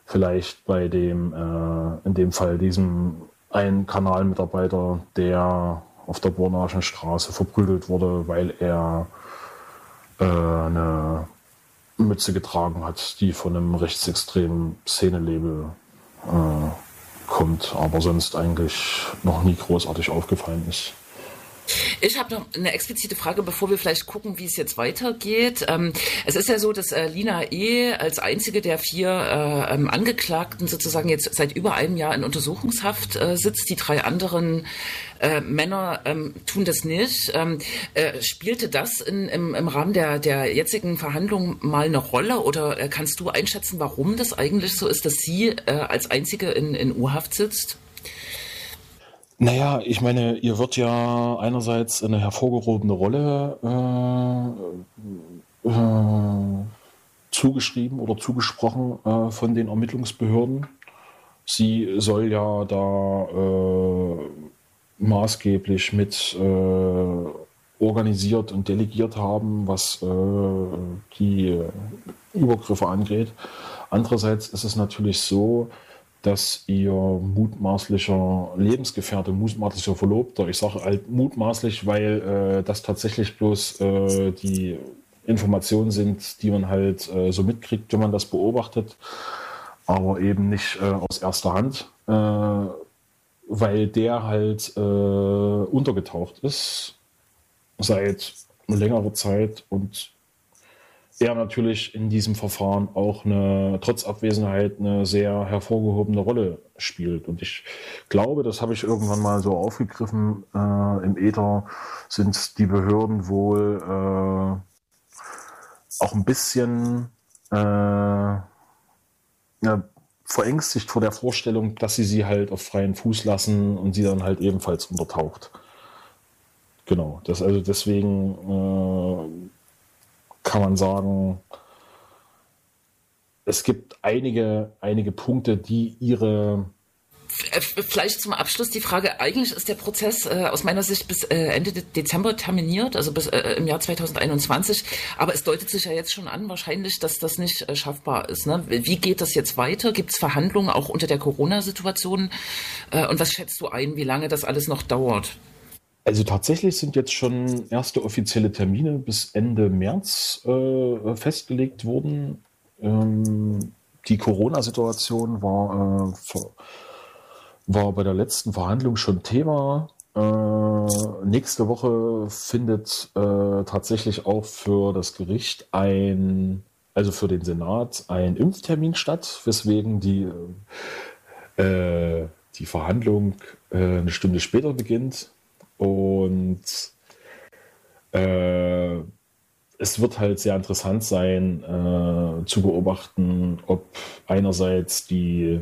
vielleicht bei dem, äh, in dem Fall diesem einen Kanalmitarbeiter, der auf der Bornaschen Straße verprügelt wurde, weil er äh, eine Mütze getragen hat, die von einem rechtsextremen Szenelabel äh, kommt, aber sonst eigentlich noch nie großartig aufgefallen ist. Ich habe noch eine explizite Frage, bevor wir vielleicht gucken, wie es jetzt weitergeht. Ähm, es ist ja so, dass äh, Lina E. als einzige der vier äh, ähm, Angeklagten sozusagen jetzt seit über einem Jahr in Untersuchungshaft äh, sitzt. Die drei anderen äh, Männer ähm, tun das nicht. Ähm, äh, spielte das in, im, im Rahmen der, der jetzigen Verhandlungen mal eine Rolle oder äh, kannst du einschätzen, warum das eigentlich so ist, dass sie als einzige in, in U-Haft sitzt? Naja, ich meine, ihr wird ja einerseits eine hervorgehobene Rolle äh, äh, zugeschrieben oder zugesprochen äh, von den Ermittlungsbehörden. Sie soll ja da äh, maßgeblich mit äh, organisiert und delegiert haben, was äh, die Übergriffe angeht. Andererseits ist es natürlich so, dass ihr mutmaßlicher Lebensgefährte, mutmaßlicher Verlobter, ich sage halt mutmaßlich, weil äh, das tatsächlich bloß äh, die Informationen sind, die man halt äh, so mitkriegt, wenn man das beobachtet, aber eben nicht äh, aus erster Hand, äh, weil der halt äh, untergetaucht ist seit längerer Zeit und er natürlich in diesem Verfahren auch eine, trotz Abwesenheit eine sehr hervorgehobene Rolle spielt. Und ich glaube, das habe ich irgendwann mal so aufgegriffen, äh, im Äther sind die Behörden wohl äh, auch ein bisschen äh, ja, verängstigt vor der Vorstellung, dass sie sie halt auf freien Fuß lassen und sie dann halt ebenfalls untertaucht. Genau, das also deswegen äh, kann man sagen, es gibt einige, einige Punkte, die ihre äh, Vielleicht zum Abschluss die Frage, eigentlich ist der Prozess äh, aus meiner Sicht bis äh, Ende Dezember terminiert, also bis äh, im Jahr 2021, aber es deutet sich ja jetzt schon an, wahrscheinlich, dass das nicht äh, schaffbar ist. Ne? Wie geht das jetzt weiter? Gibt es Verhandlungen auch unter der Corona-Situation? Äh, und was schätzt du ein, wie lange das alles noch dauert? Also tatsächlich sind jetzt schon erste offizielle Termine bis Ende März äh, festgelegt worden. Ähm, die Corona-Situation war, äh, war bei der letzten Verhandlung schon Thema. Äh, nächste Woche findet äh, tatsächlich auch für das Gericht ein, also für den Senat, ein Impftermin statt, weswegen die, äh, die Verhandlung äh, eine Stunde später beginnt. Und äh, es wird halt sehr interessant sein äh, zu beobachten, ob einerseits die,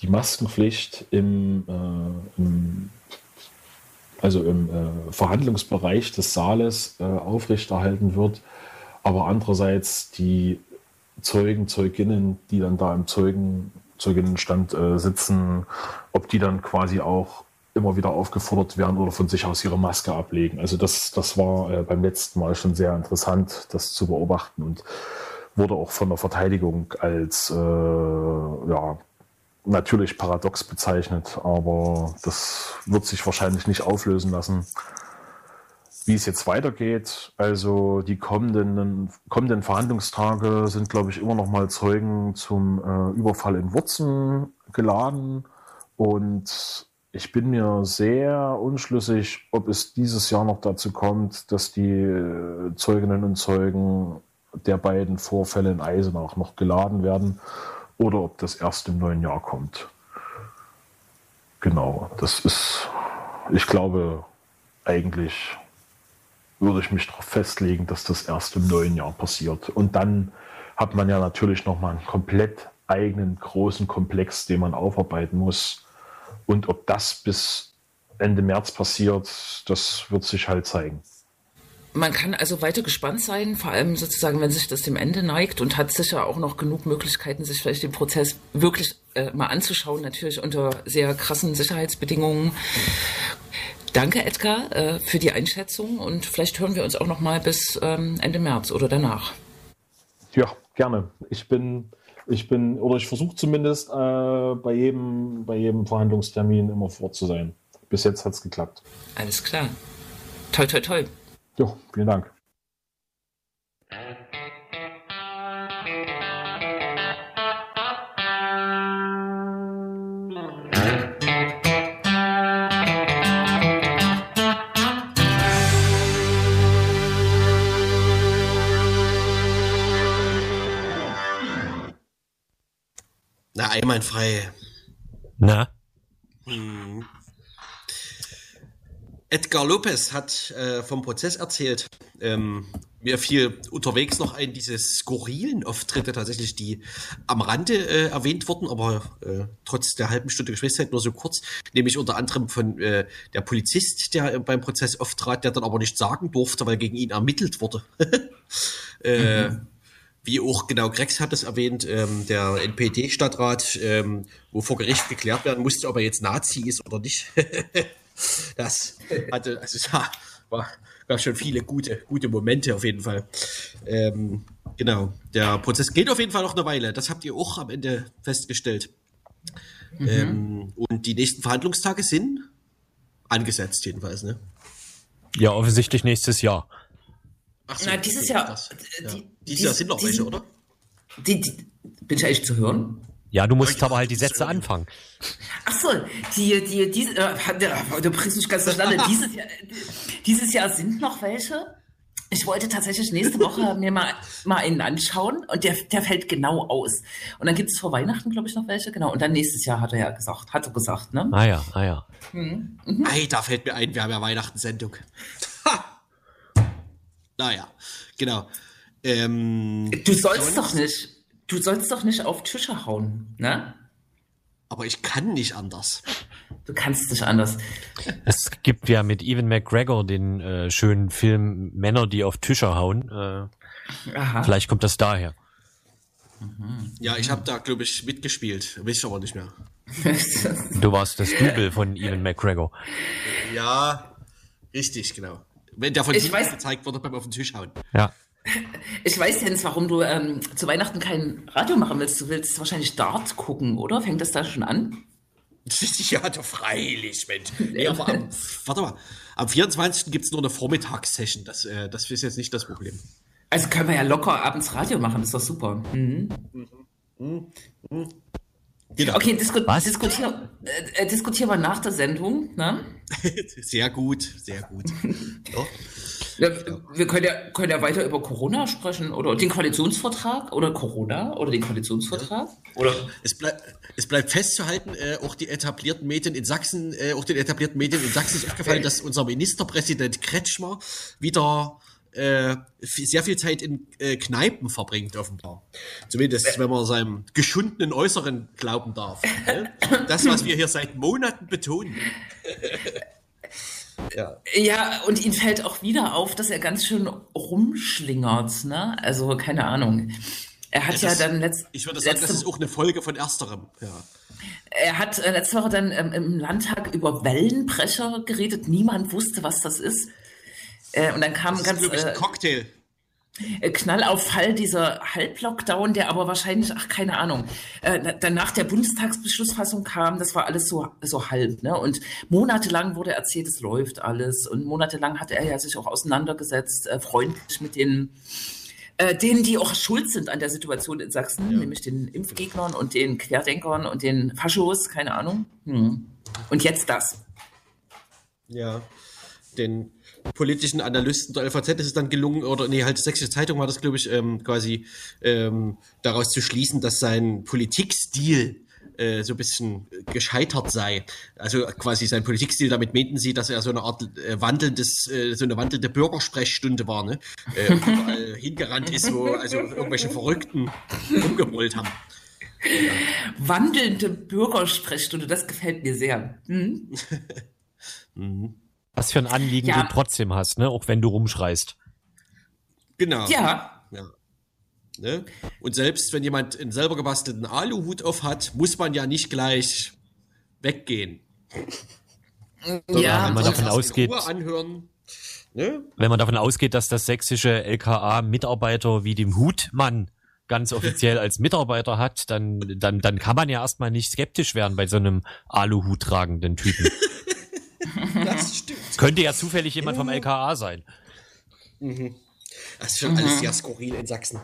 die Maskenpflicht im, äh, im also im äh, Verhandlungsbereich des Saales äh, aufrechterhalten wird, aber andererseits die Zeugen, Zeuginnen, die dann da im Zeugen, Zeuginnenstand äh, sitzen, ob die dann quasi auch immer wieder aufgefordert werden oder von sich aus ihre Maske ablegen. Also das, das war äh, beim letzten Mal schon sehr interessant, das zu beobachten und wurde auch von der Verteidigung als äh, ja, natürlich paradox bezeichnet, aber das wird sich wahrscheinlich nicht auflösen lassen. Wie es jetzt weitergeht, also die kommenden, kommenden Verhandlungstage sind, glaube ich, immer noch mal Zeugen zum äh, Überfall in Wurzen geladen und ich bin mir sehr unschlüssig, ob es dieses Jahr noch dazu kommt, dass die äh, Zeuginnen und Zeugen der beiden Vorfälle in Eisenach noch geladen werden oder ob das erst im neuen Jahr kommt. Genau, das ist, ich glaube, eigentlich würde ich mich darauf festlegen, dass das erst im neuen Jahr passiert. Und dann hat man ja natürlich nochmal einen komplett eigenen großen Komplex, den man aufarbeiten muss und ob das bis Ende März passiert, das wird sich halt zeigen. Man kann also weiter gespannt sein, vor allem sozusagen, wenn sich das dem Ende neigt und hat sicher auch noch genug Möglichkeiten, sich vielleicht den Prozess wirklich äh, mal anzuschauen, natürlich unter sehr krassen Sicherheitsbedingungen. Danke, Edgar, äh, für die Einschätzung und vielleicht hören wir uns auch noch mal bis ähm, Ende März oder danach. Ja, gerne. Ich bin ich bin, oder ich versuche zumindest äh, bei, jedem, bei jedem Verhandlungstermin immer vor zu sein. Bis jetzt hat es geklappt. Alles klar. Toll, toll, toll. Ja, vielen Dank. Einwandfrei. Na? Hm. Edgar Lopez hat äh, vom Prozess erzählt. Ähm, mir fiel unterwegs noch ein, diese skurrilen Auftritte tatsächlich, die am Rande äh, erwähnt wurden, aber äh, trotz der halben Stunde Gesprächszeit nur so kurz, nämlich unter anderem von äh, der Polizist, der beim Prozess auftrat, der dann aber nicht sagen durfte, weil gegen ihn ermittelt wurde. [laughs] äh, mhm wie auch genau Grex hat es erwähnt, ähm, der NPD-Stadtrat, ähm, wo vor Gericht geklärt werden musste, ob er jetzt Nazi ist oder nicht. [laughs] das hatte, also ja, [laughs] war, gab schon viele gute, gute Momente auf jeden Fall. Ähm, genau, der Prozess geht auf jeden Fall noch eine Weile. Das habt ihr auch am Ende festgestellt. Mhm. Ähm, und die nächsten Verhandlungstage sind angesetzt jedenfalls, ne? Ja, offensichtlich nächstes Jahr. Ach so, Na, dieses Jahr. Das, ja. die, dieses Jahr sind noch welche, oder? Die, die, bin ich eigentlich zu hören? Ja, du musst aber halt die Sätze anfangen. Ach so, die, die, diese, äh, du bringst mich ganz durcheinander. [laughs] dieses, Jahr, dieses Jahr sind noch welche. Ich wollte tatsächlich nächste Woche mir mal, mal einen anschauen und der, der fällt genau aus. Und dann gibt es vor Weihnachten, glaube ich, noch welche, genau. Und dann nächstes Jahr hat er ja gesagt, hat er gesagt, ne? Ah ja, ah ja. Mhm. Ei, da fällt mir ein, wir haben ja Weihnachtssendung. [laughs] Ha! Naja, genau. Ähm, Du sollst sonst- doch nicht, du sollst doch nicht auf Tische hauen, ne? Aber ich kann nicht anders. Du kannst nicht anders. Es gibt ja mit Evan McGregor den äh, schönen Film Männer, die auf Tische hauen. Äh, Aha. vielleicht kommt das daher. Ja, ich habe da, glaube ich, mitgespielt. Weiß ich aber nicht mehr. [laughs] Du warst das Double von Evan McGregor. Ja, richtig, genau. Wenn der von Ich weiß- gezeigt wurde beim auf den Tisch hauen. Ja. Ich weiß, Jens, warum du ähm, zu Weihnachten kein Radio machen willst. Du willst wahrscheinlich Dart gucken, oder? Fängt das da schon an? [laughs] ja, doch freilich, Mensch. Nee, aber am, warte mal. Am 24. gibt's nur eine Vormittagssession. Das, äh, das ist jetzt nicht das Problem. Also können wir ja locker abends Radio machen, das ist doch super. Mhm. Genau. Okay, disku diskutier, äh, äh, diskutieren wir nach der Sendung. Ne? [laughs] Sehr gut, sehr gut. [laughs] Ja. Ja, wir können ja, können ja weiter über Corona sprechen oder den Koalitionsvertrag oder Corona oder den Koalitionsvertrag. Oder Es, bleib, es bleibt festzuhalten, äh, auch die etablierten Medien in Sachsen, äh, auch den etablierten Medien in Sachsen ist aufgefallen, dass unser Ministerpräsident Kretschmer wieder äh, sehr viel Zeit in äh, Kneipen verbringt, offenbar. Zumindest, wenn man seinem geschundenen Äußeren glauben darf. Ne? Das, was wir hier seit Monaten betonen. [laughs] ja. ja, und ihm fällt auch wieder auf, dass er ganz schön rumschlingert. Ne? Also keine Ahnung. Er hat ja, Das- dann letzt, Ich würde sagen, das letzte, ist auch eine Folge von ersterem. Ja. er hat äh, letzte Woche dann ähm, im Landtag über Wellenbrecher geredet. Niemand wusste, was das ist. Äh, und dann kam Das ist, ganz ich, äh, ein Cocktail. Äh, Knallauffall dieser Halblockdown, der aber wahrscheinlich, ach keine Ahnung, äh, na- dann nach der Bundestagsbeschlussfassung kam, das war alles so, so halb. Ne? Und monatelang wurde erzählt, es läuft alles. Und monatelang hatte er ja sich auch auseinandergesetzt, äh, freundlich mit den äh, denen, die auch schuld sind an der Situation in Sachsen, nämlich den Impfgegnern und den Querdenkern und den Faschos, keine Ahnung. Hm. Und jetzt das. Ja, den politischen Analysten der LVZ ist es dann gelungen, oder nee, halt Sächsische Zeitung war das, glaube ich, ähm, quasi ähm, daraus zu schließen, dass sein Politikstil äh, so ein bisschen gescheitert sei. Also quasi sein Politikstil, damit meinten sie, dass er so eine Art äh, wandelndes, äh, so eine wandelnde Bürgersprechstunde war, ne? Äh, überall [laughs] hingerannt ist, wo also irgendwelche Verrückten rumgebrüllt haben. Wandelnde Bürgersprechstunde, das gefällt mir sehr. Hm? [laughs] Was für ein Anliegen Ja. du trotzdem hast, ne? Auch wenn du rumschreist. Genau. Ja, Ja. Ne? Und selbst wenn jemand einen selber gebastelten Aluhut auf hat, muss man ja nicht gleich weggehen. ja, wenn man davon ausgeht- Ruhe anhören. Ne? Wenn man davon ausgeht, dass das sächsische LKA Mitarbeiter wie dem Hutmann ganz offiziell als Mitarbeiter hat, dann, dann, dann kann man ja erstmal nicht skeptisch werden bei so einem Aluhut tragenden Typen. [laughs] Das stimmt. Könnte ja zufällig jemand vom LKA sein. Das ist schon alles sehr skurril in Sachsen.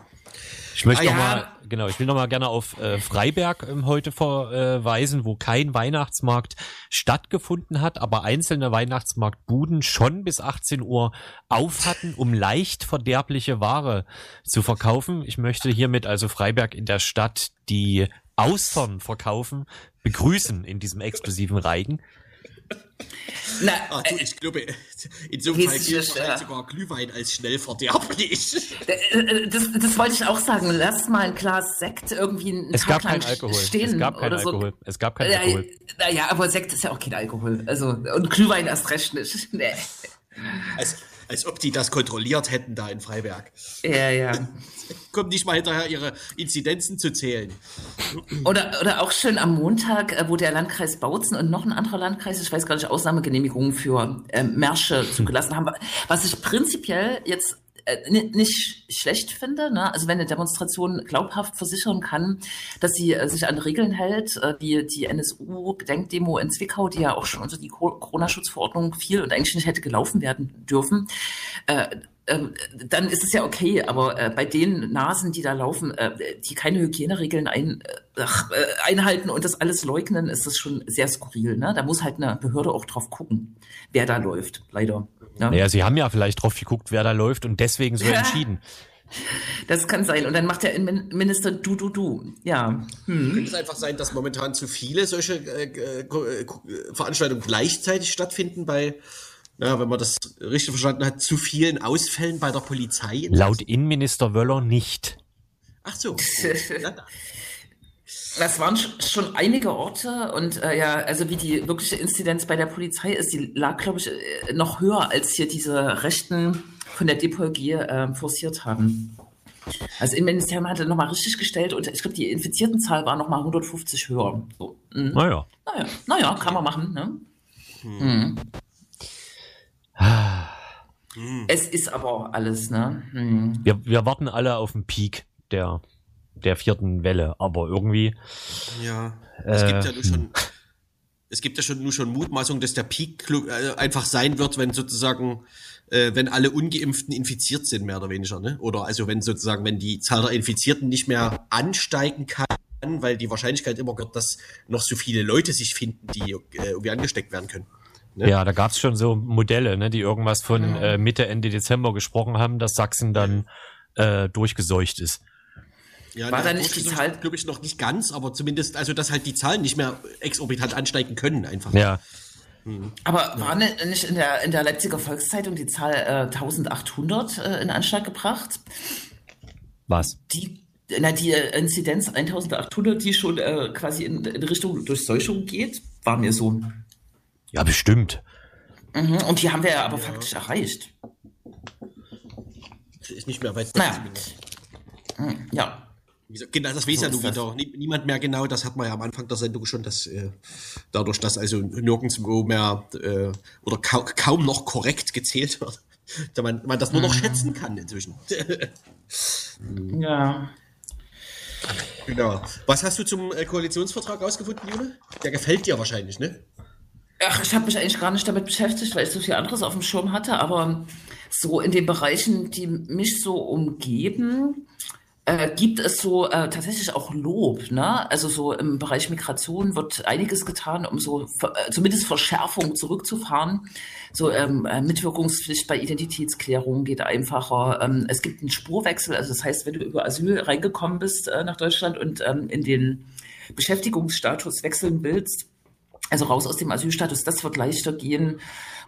Ich möchte Ah, noch ja. mal, genau, ich will noch mal gerne auf äh, Freiberg ähm, heute verweisen, wo kein Weihnachtsmarkt stattgefunden hat, aber einzelne Weihnachtsmarktbuden schon bis 18 Uhr auf hatten, um leicht verderbliche Ware zu verkaufen. Ich möchte hiermit also Freiberg in der Stadt, die Austern verkaufen, begrüßen in diesem exklusiven Reigen. Na, Ach du, ich glaube, in so einem Wie Fall ist gilt ja. sogar Glühwein als schnell verderblich. [laughs] äh, äh, das, das wollte ich auch sagen. Lass mal ein Glas Sekt irgendwie einen Es Tag gab keinen lang Alkohol. stehen Es gab keinen so. Alkohol. Es gab keinen Alkohol. Naja, aber Sekt ist ja auch kein Alkohol. Also, und Glühwein erst recht nicht. [laughs] Nee. Als, als ob die das kontrolliert hätten da in Freiberg. Ja, ja. [laughs] Kommt nicht mal hinterher, ihre Inzidenzen zu zählen. Oder, oder auch schön am Montag, äh, wo der Landkreis Bautzen und noch ein anderer Landkreis, ich weiß gar nicht, Ausnahmegenehmigungen für ähm, Märsche zugelassen haben. Was ich prinzipiell jetzt äh, nicht schlecht finde, ne? also wenn eine Demonstration glaubhaft versichern kann, dass sie äh, sich an Regeln hält, äh, wie die NSU-Gedenkdemo in Zwickau, die ja auch schon unter die Co- Corona-Schutzverordnung fiel und eigentlich nicht hätte gelaufen werden dürfen, äh, ähm, dann ist es ja okay, aber äh, bei den Nasen, die da laufen, äh, die keine Hygieneregeln ein, äh, einhalten und das alles leugnen, ist das schon sehr skurril. Ne? Da muss halt eine Behörde auch drauf gucken, wer da läuft, leider. Ne? Naja, sie haben ja vielleicht drauf geguckt, wer da läuft und deswegen so [laughs] entschieden. Das kann sein. Und dann macht der Innenminister du, du, du. Ja. Hm. Könnte es einfach sein, dass momentan zu viele solche äh, äh, Veranstaltungen gleichzeitig stattfinden bei ja, wenn man das richtig verstanden hat, zu vielen Ausfällen bei der Polizei. Laut Innenminister Wöller nicht. Ach so. [laughs] Das waren schon einige Orte und äh, ja, also wie die wirkliche Inzidenz bei der Polizei ist, die lag, glaube ich, äh, noch höher, als hier diese Rechten von der DPG äh, forciert haben. Also im Ministerium hat er nochmal richtig gestellt und ich glaube, die Infiziertenzahl war nochmal 150 höher. So, mhm. Naja. Naja, naja, kann man machen. Ne? Hm. Mhm. Hm. Es ist aber alles, ne? Hm. Wir, wir warten alle auf den Peak der, der vierten Welle, aber irgendwie. Ja, es äh, gibt ja nur schon. Es gibt ja schon nur schon Mutmaßung, dass der Peak äh, einfach sein wird, wenn sozusagen, äh, wenn alle Ungeimpften infiziert sind, mehr oder weniger, ne? Oder also wenn sozusagen, wenn die Zahl der Infizierten nicht mehr ansteigen kann, weil die Wahrscheinlichkeit immer wird, dass noch so viele Leute sich finden, die äh, irgendwie angesteckt werden können. Ne? Ja, da gab's schon so Modelle, ne, die irgendwas von ja. äh, Mitte, Ende Dezember gesprochen haben, dass Sachsen dann äh, durchgeseucht ist. Ja, war da nicht die Zahl? Glaube ich noch nicht ganz, aber zumindest, also dass halt die Zahlen nicht mehr exorbitant ansteigen können, einfach. Ja. Mhm. Aber war ne, nicht in der, in der Leipziger Volkszeitung die Zahl äh, 1800 äh, in Anschlag gebracht? Was? Die, na, die äh, Inzidenz 1800, die schon äh, quasi in, in Richtung Durchseuchung geht, war mir so. Ja, bestimmt. Mhm, und die haben wir ja aber ja. faktisch erreicht. Ist nicht mehr weit. Naja. Mhm, ja. Genau, das weiß so ja nur wieder. Niemand mehr genau, das hat man ja am Anfang der Sendung schon, dass äh, dadurch, dass also nirgendwo mehr äh, oder ka kaum noch korrekt gezählt wird, [laughs] da man, man das nur noch mhm. schätzen kann inzwischen. [laughs] ja. Genau. Was hast du zum äh, Koalitionsvertrag ausgefunden, Jule? Der gefällt dir wahrscheinlich, ne? Ach, ich habe mich eigentlich gar nicht damit beschäftigt, weil ich so viel anderes auf dem Schirm hatte, aber so in den Bereichen, die mich so umgeben, äh, gibt es so äh, tatsächlich auch Lob. Ne? Also so im Bereich Migration wird einiges getan, um so äh, zumindest Verschärfung zurückzufahren. So ähm, äh, Mitwirkungspflicht bei Identitätsklärung geht einfacher. Ähm, es gibt einen Spurwechsel, also das heißt, wenn du über Asyl reingekommen bist äh, nach Deutschland und ähm, in den Beschäftigungsstatus wechseln willst, also raus aus dem Asylstatus, das wird leichter gehen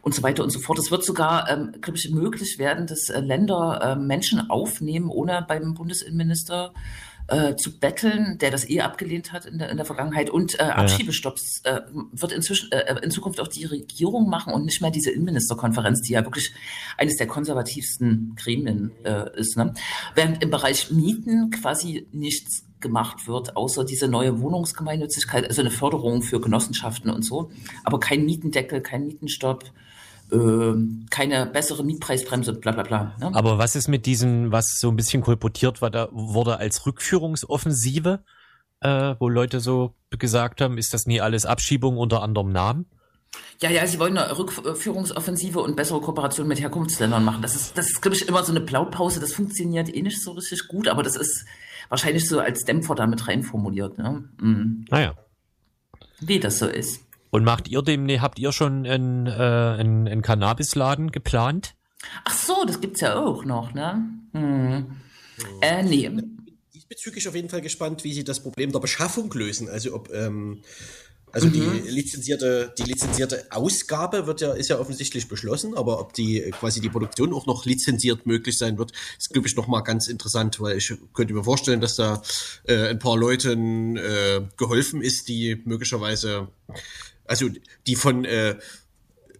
und so weiter und so fort. Es wird sogar, ähm, glaube ich, möglich werden, dass äh, Länder äh, Menschen aufnehmen, ohne beim Bundesinnenminister äh, zu betteln, der das eh abgelehnt hat in der, in der Vergangenheit. Und äh, Abschiebestopps äh, wird inzwischen äh, in Zukunft auch die Regierung machen und nicht mehr diese Innenministerkonferenz, die ja wirklich eines der konservativsten Gremien äh, ist. Ne? Während im Bereich Mieten quasi nichts gemacht wird, außer diese neue Wohnungsgemeinnützigkeit, also eine Förderung für Genossenschaften und so, aber kein Mietendeckel, kein Mietenstopp, äh, keine bessere Mietpreisbremse, bla bla bla. Ne? Aber was ist mit diesen, was so ein bisschen kolportiert war, da wurde als Rückführungsoffensive, äh, wo Leute so gesagt haben, ist das nie alles Abschiebung unter anderem Namen? Ja, ja, sie wollen eine Rückführungsoffensive und bessere Kooperation mit Herkunftsländern machen. Das ist, das ist, glaube ich, immer so eine Blaupause. Das funktioniert eh nicht so richtig gut, aber das ist wahrscheinlich so als Dämpfer damit rein formuliert. Ne? Mhm. Naja. Wie das so ist. Und macht ihr dem, ne, habt ihr schon einen, äh, einen, einen Cannabisladen geplant? Ach so, das gibt's ja auch noch, ne? Hm. Äh, nee. Diesbezüglich auf jeden Fall gespannt, wie sie das Problem der Beschaffung lösen. Also ob ähm, also mhm. die lizenzierte, die lizenzierte Ausgabe wird ja, ist ja offensichtlich beschlossen, aber ob die quasi die Produktion auch noch lizenziert möglich sein wird, ist, glaube ich, nochmal ganz interessant, weil ich könnte mir vorstellen, dass da äh, ein paar Leuten äh, geholfen ist, die möglicherweise, also die von äh,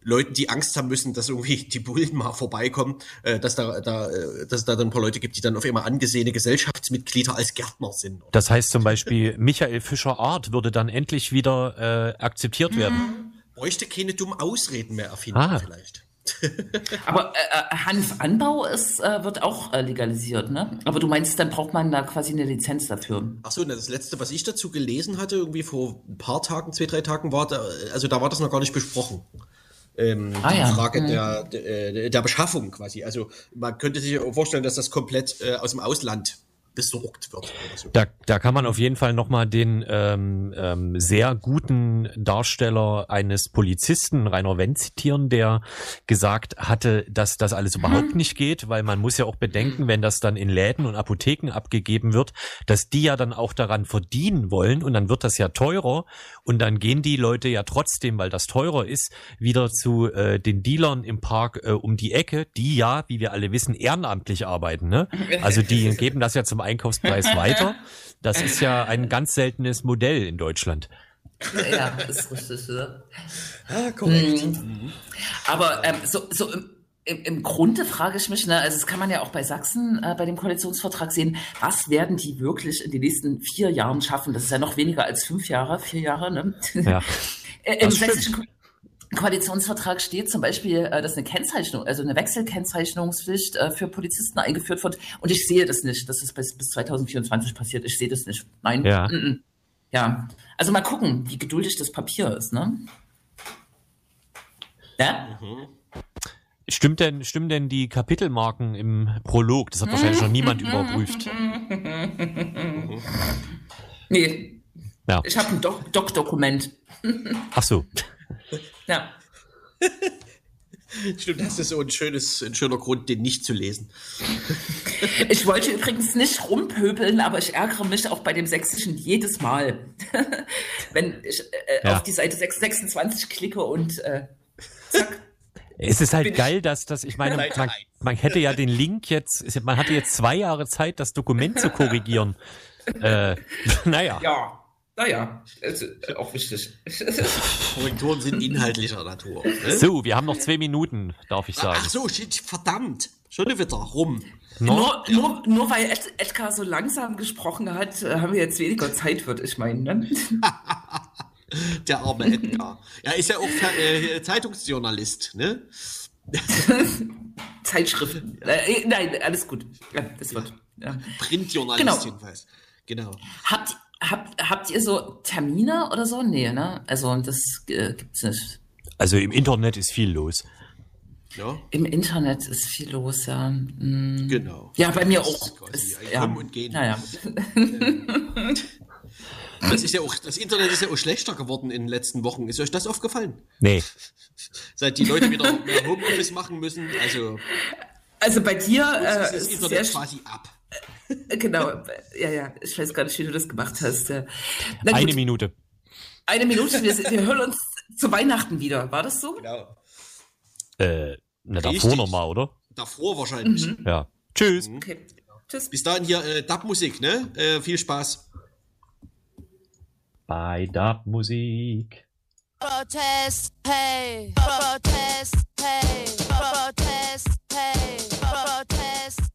Leuten, die Angst haben müssen, dass irgendwie die Bullen mal vorbeikommen, äh, dass da, da, äh, dass es da dann ein paar Leute gibt, die dann auf einmal angesehene Gesellschaftsmitglieder als Gärtner sind. Das heißt zum Beispiel, [laughs] Michael Fischer Art würde dann endlich wieder äh, akzeptiert mhm. werden. Bräuchte keine dummen Ausreden mehr erfinden ah. vielleicht. [laughs] Aber äh, äh, Hanfanbau ist, äh, wird auch äh, legalisiert, ne? Aber du meinst, dann braucht man da quasi eine Lizenz dafür. Ach so, das letzte, was ich dazu gelesen hatte, irgendwie vor ein paar Tagen, zwei, drei Tagen, war, da, also da war das noch gar nicht besprochen. Ähm, Ah, die ja. Frage Mhm. der, der, der Beschaffung quasi. Also man könnte sich vorstellen, dass das komplett äh, aus dem Ausland besorgt wird oder so. Da, da kann man auf jeden Fall nochmal den ähm, ähm, sehr guten Darsteller eines Polizisten, Rainer Wendt, zitieren, der gesagt hatte, dass das alles überhaupt nicht geht, weil man muss ja auch bedenken, wenn das dann in Läden und Apotheken abgegeben wird, dass die ja dann auch daran verdienen wollen und dann wird das ja teurer und dann gehen die Leute ja trotzdem, weil das teurer ist, wieder zu äh, den Dealern im Park äh, um die Ecke, die ja, wie wir alle wissen, ehrenamtlich arbeiten. Ne? [laughs] Also die geben das ja zum Einkaufspreis [laughs] weiter. Das ist ja ein ganz seltenes Modell in Deutschland. Ja, ist richtig. Ja. Ah, korrekt. Aber ähm, so, so im, im, im Grunde frage ich mich, ne, also das kann man ja auch bei Sachsen äh, bei dem Koalitionsvertrag sehen, was werden die wirklich in den nächsten vier Jahren schaffen? Das ist ja noch weniger als fünf Jahre, vier Jahre. Ne? Ja. [laughs] Äh, Im Das sächsischen Koalitionsvertrag steht zum Beispiel, äh, dass eine Kennzeichnung, also eine Wechselkennzeichnungspflicht äh, für Polizisten eingeführt wird. Und ich sehe das nicht, dass das bis, bis 2024 passiert. Ich sehe das nicht. Nein. Ja. Mm -mm. Ja. Also mal gucken, wie geduldig das Papier ist, ne? Ja? Stimmt denn, stimmen denn die Kapitelmarken im Prolog? Das hat wahrscheinlich noch niemand [laughs] überprüft. Nee. Ja. Ich habe ein Doc- Doc-Dokument. Ach so. [laughs] Ja. [laughs] Stimmt, das ist so ein schönes, ein schöner Grund, den nicht zu lesen. [laughs] Ich wollte übrigens nicht rumpöbeln, aber ich ärgere mich auch bei dem Sächsischen jedes Mal. [laughs] Wenn ich äh, Ja. auf die Seite 6, 26 klicke und äh, zack. Es ist halt Bin geil, dass das, ich meine, man, man hätte ja den Link jetzt, man hatte jetzt zwei Jahre Zeit, das Dokument zu korrigieren. äh, naja. Ja. Naja, ist auch wichtig. [laughs] Korrekturen sind inhaltlicher Natur. Ne? So, wir haben noch zwei Minuten, darf ich sagen. Ach so, shit, verdammt. Schon wieder rum. Nur, nur, nur weil Ed, Edgar so langsam gesprochen hat, äh, haben wir jetzt weniger Zeit, würde ich meinen. Ne? [laughs] Der arme Edgar. Er ist ja auch äh, Zeitungsjournalist, ne? [laughs] Zeitschriften. Äh, nein, alles gut. Ja, das wird. Ja. Printjournalist Genau. jedenfalls. Genau. Habt, habt, habt ihr so Termine oder so? Nee, ne? Also das äh, gibt's nicht. Also im Internet ist viel los. Ja, Im Internet ist viel los, ja. Mm. genau. Ja, bei mir Das auch. ist ja. Kommen und Gehen. Naja. [laughs] Das ist ja auch, das Internet ist ja auch schlechter geworden in den letzten Wochen. Ist euch das aufgefallen? Nee. [laughs] Seit die Leute wieder mehr Homeoffice machen müssen, also Also bei dir ist äh, das ist Internet quasi ab. Äh, genau, äh, ja, ja. Ich weiß gar nicht, wie du das gemacht hast. Eine Minute. Eine Minute, wir, wir, hören uns zu Weihnachten wieder. War das so? Genau. Äh, ne, davor nochmal, oder? Davor wahrscheinlich. Mhm. Ja. Tschüss. Mhm. Okay. Tschüss. Bis dahin hier äh, Dub-Musik, ne? Äh, viel Spaß. Bei Dub-Musik. Protest, hey, Protest, hey, Protest, hey, Protest.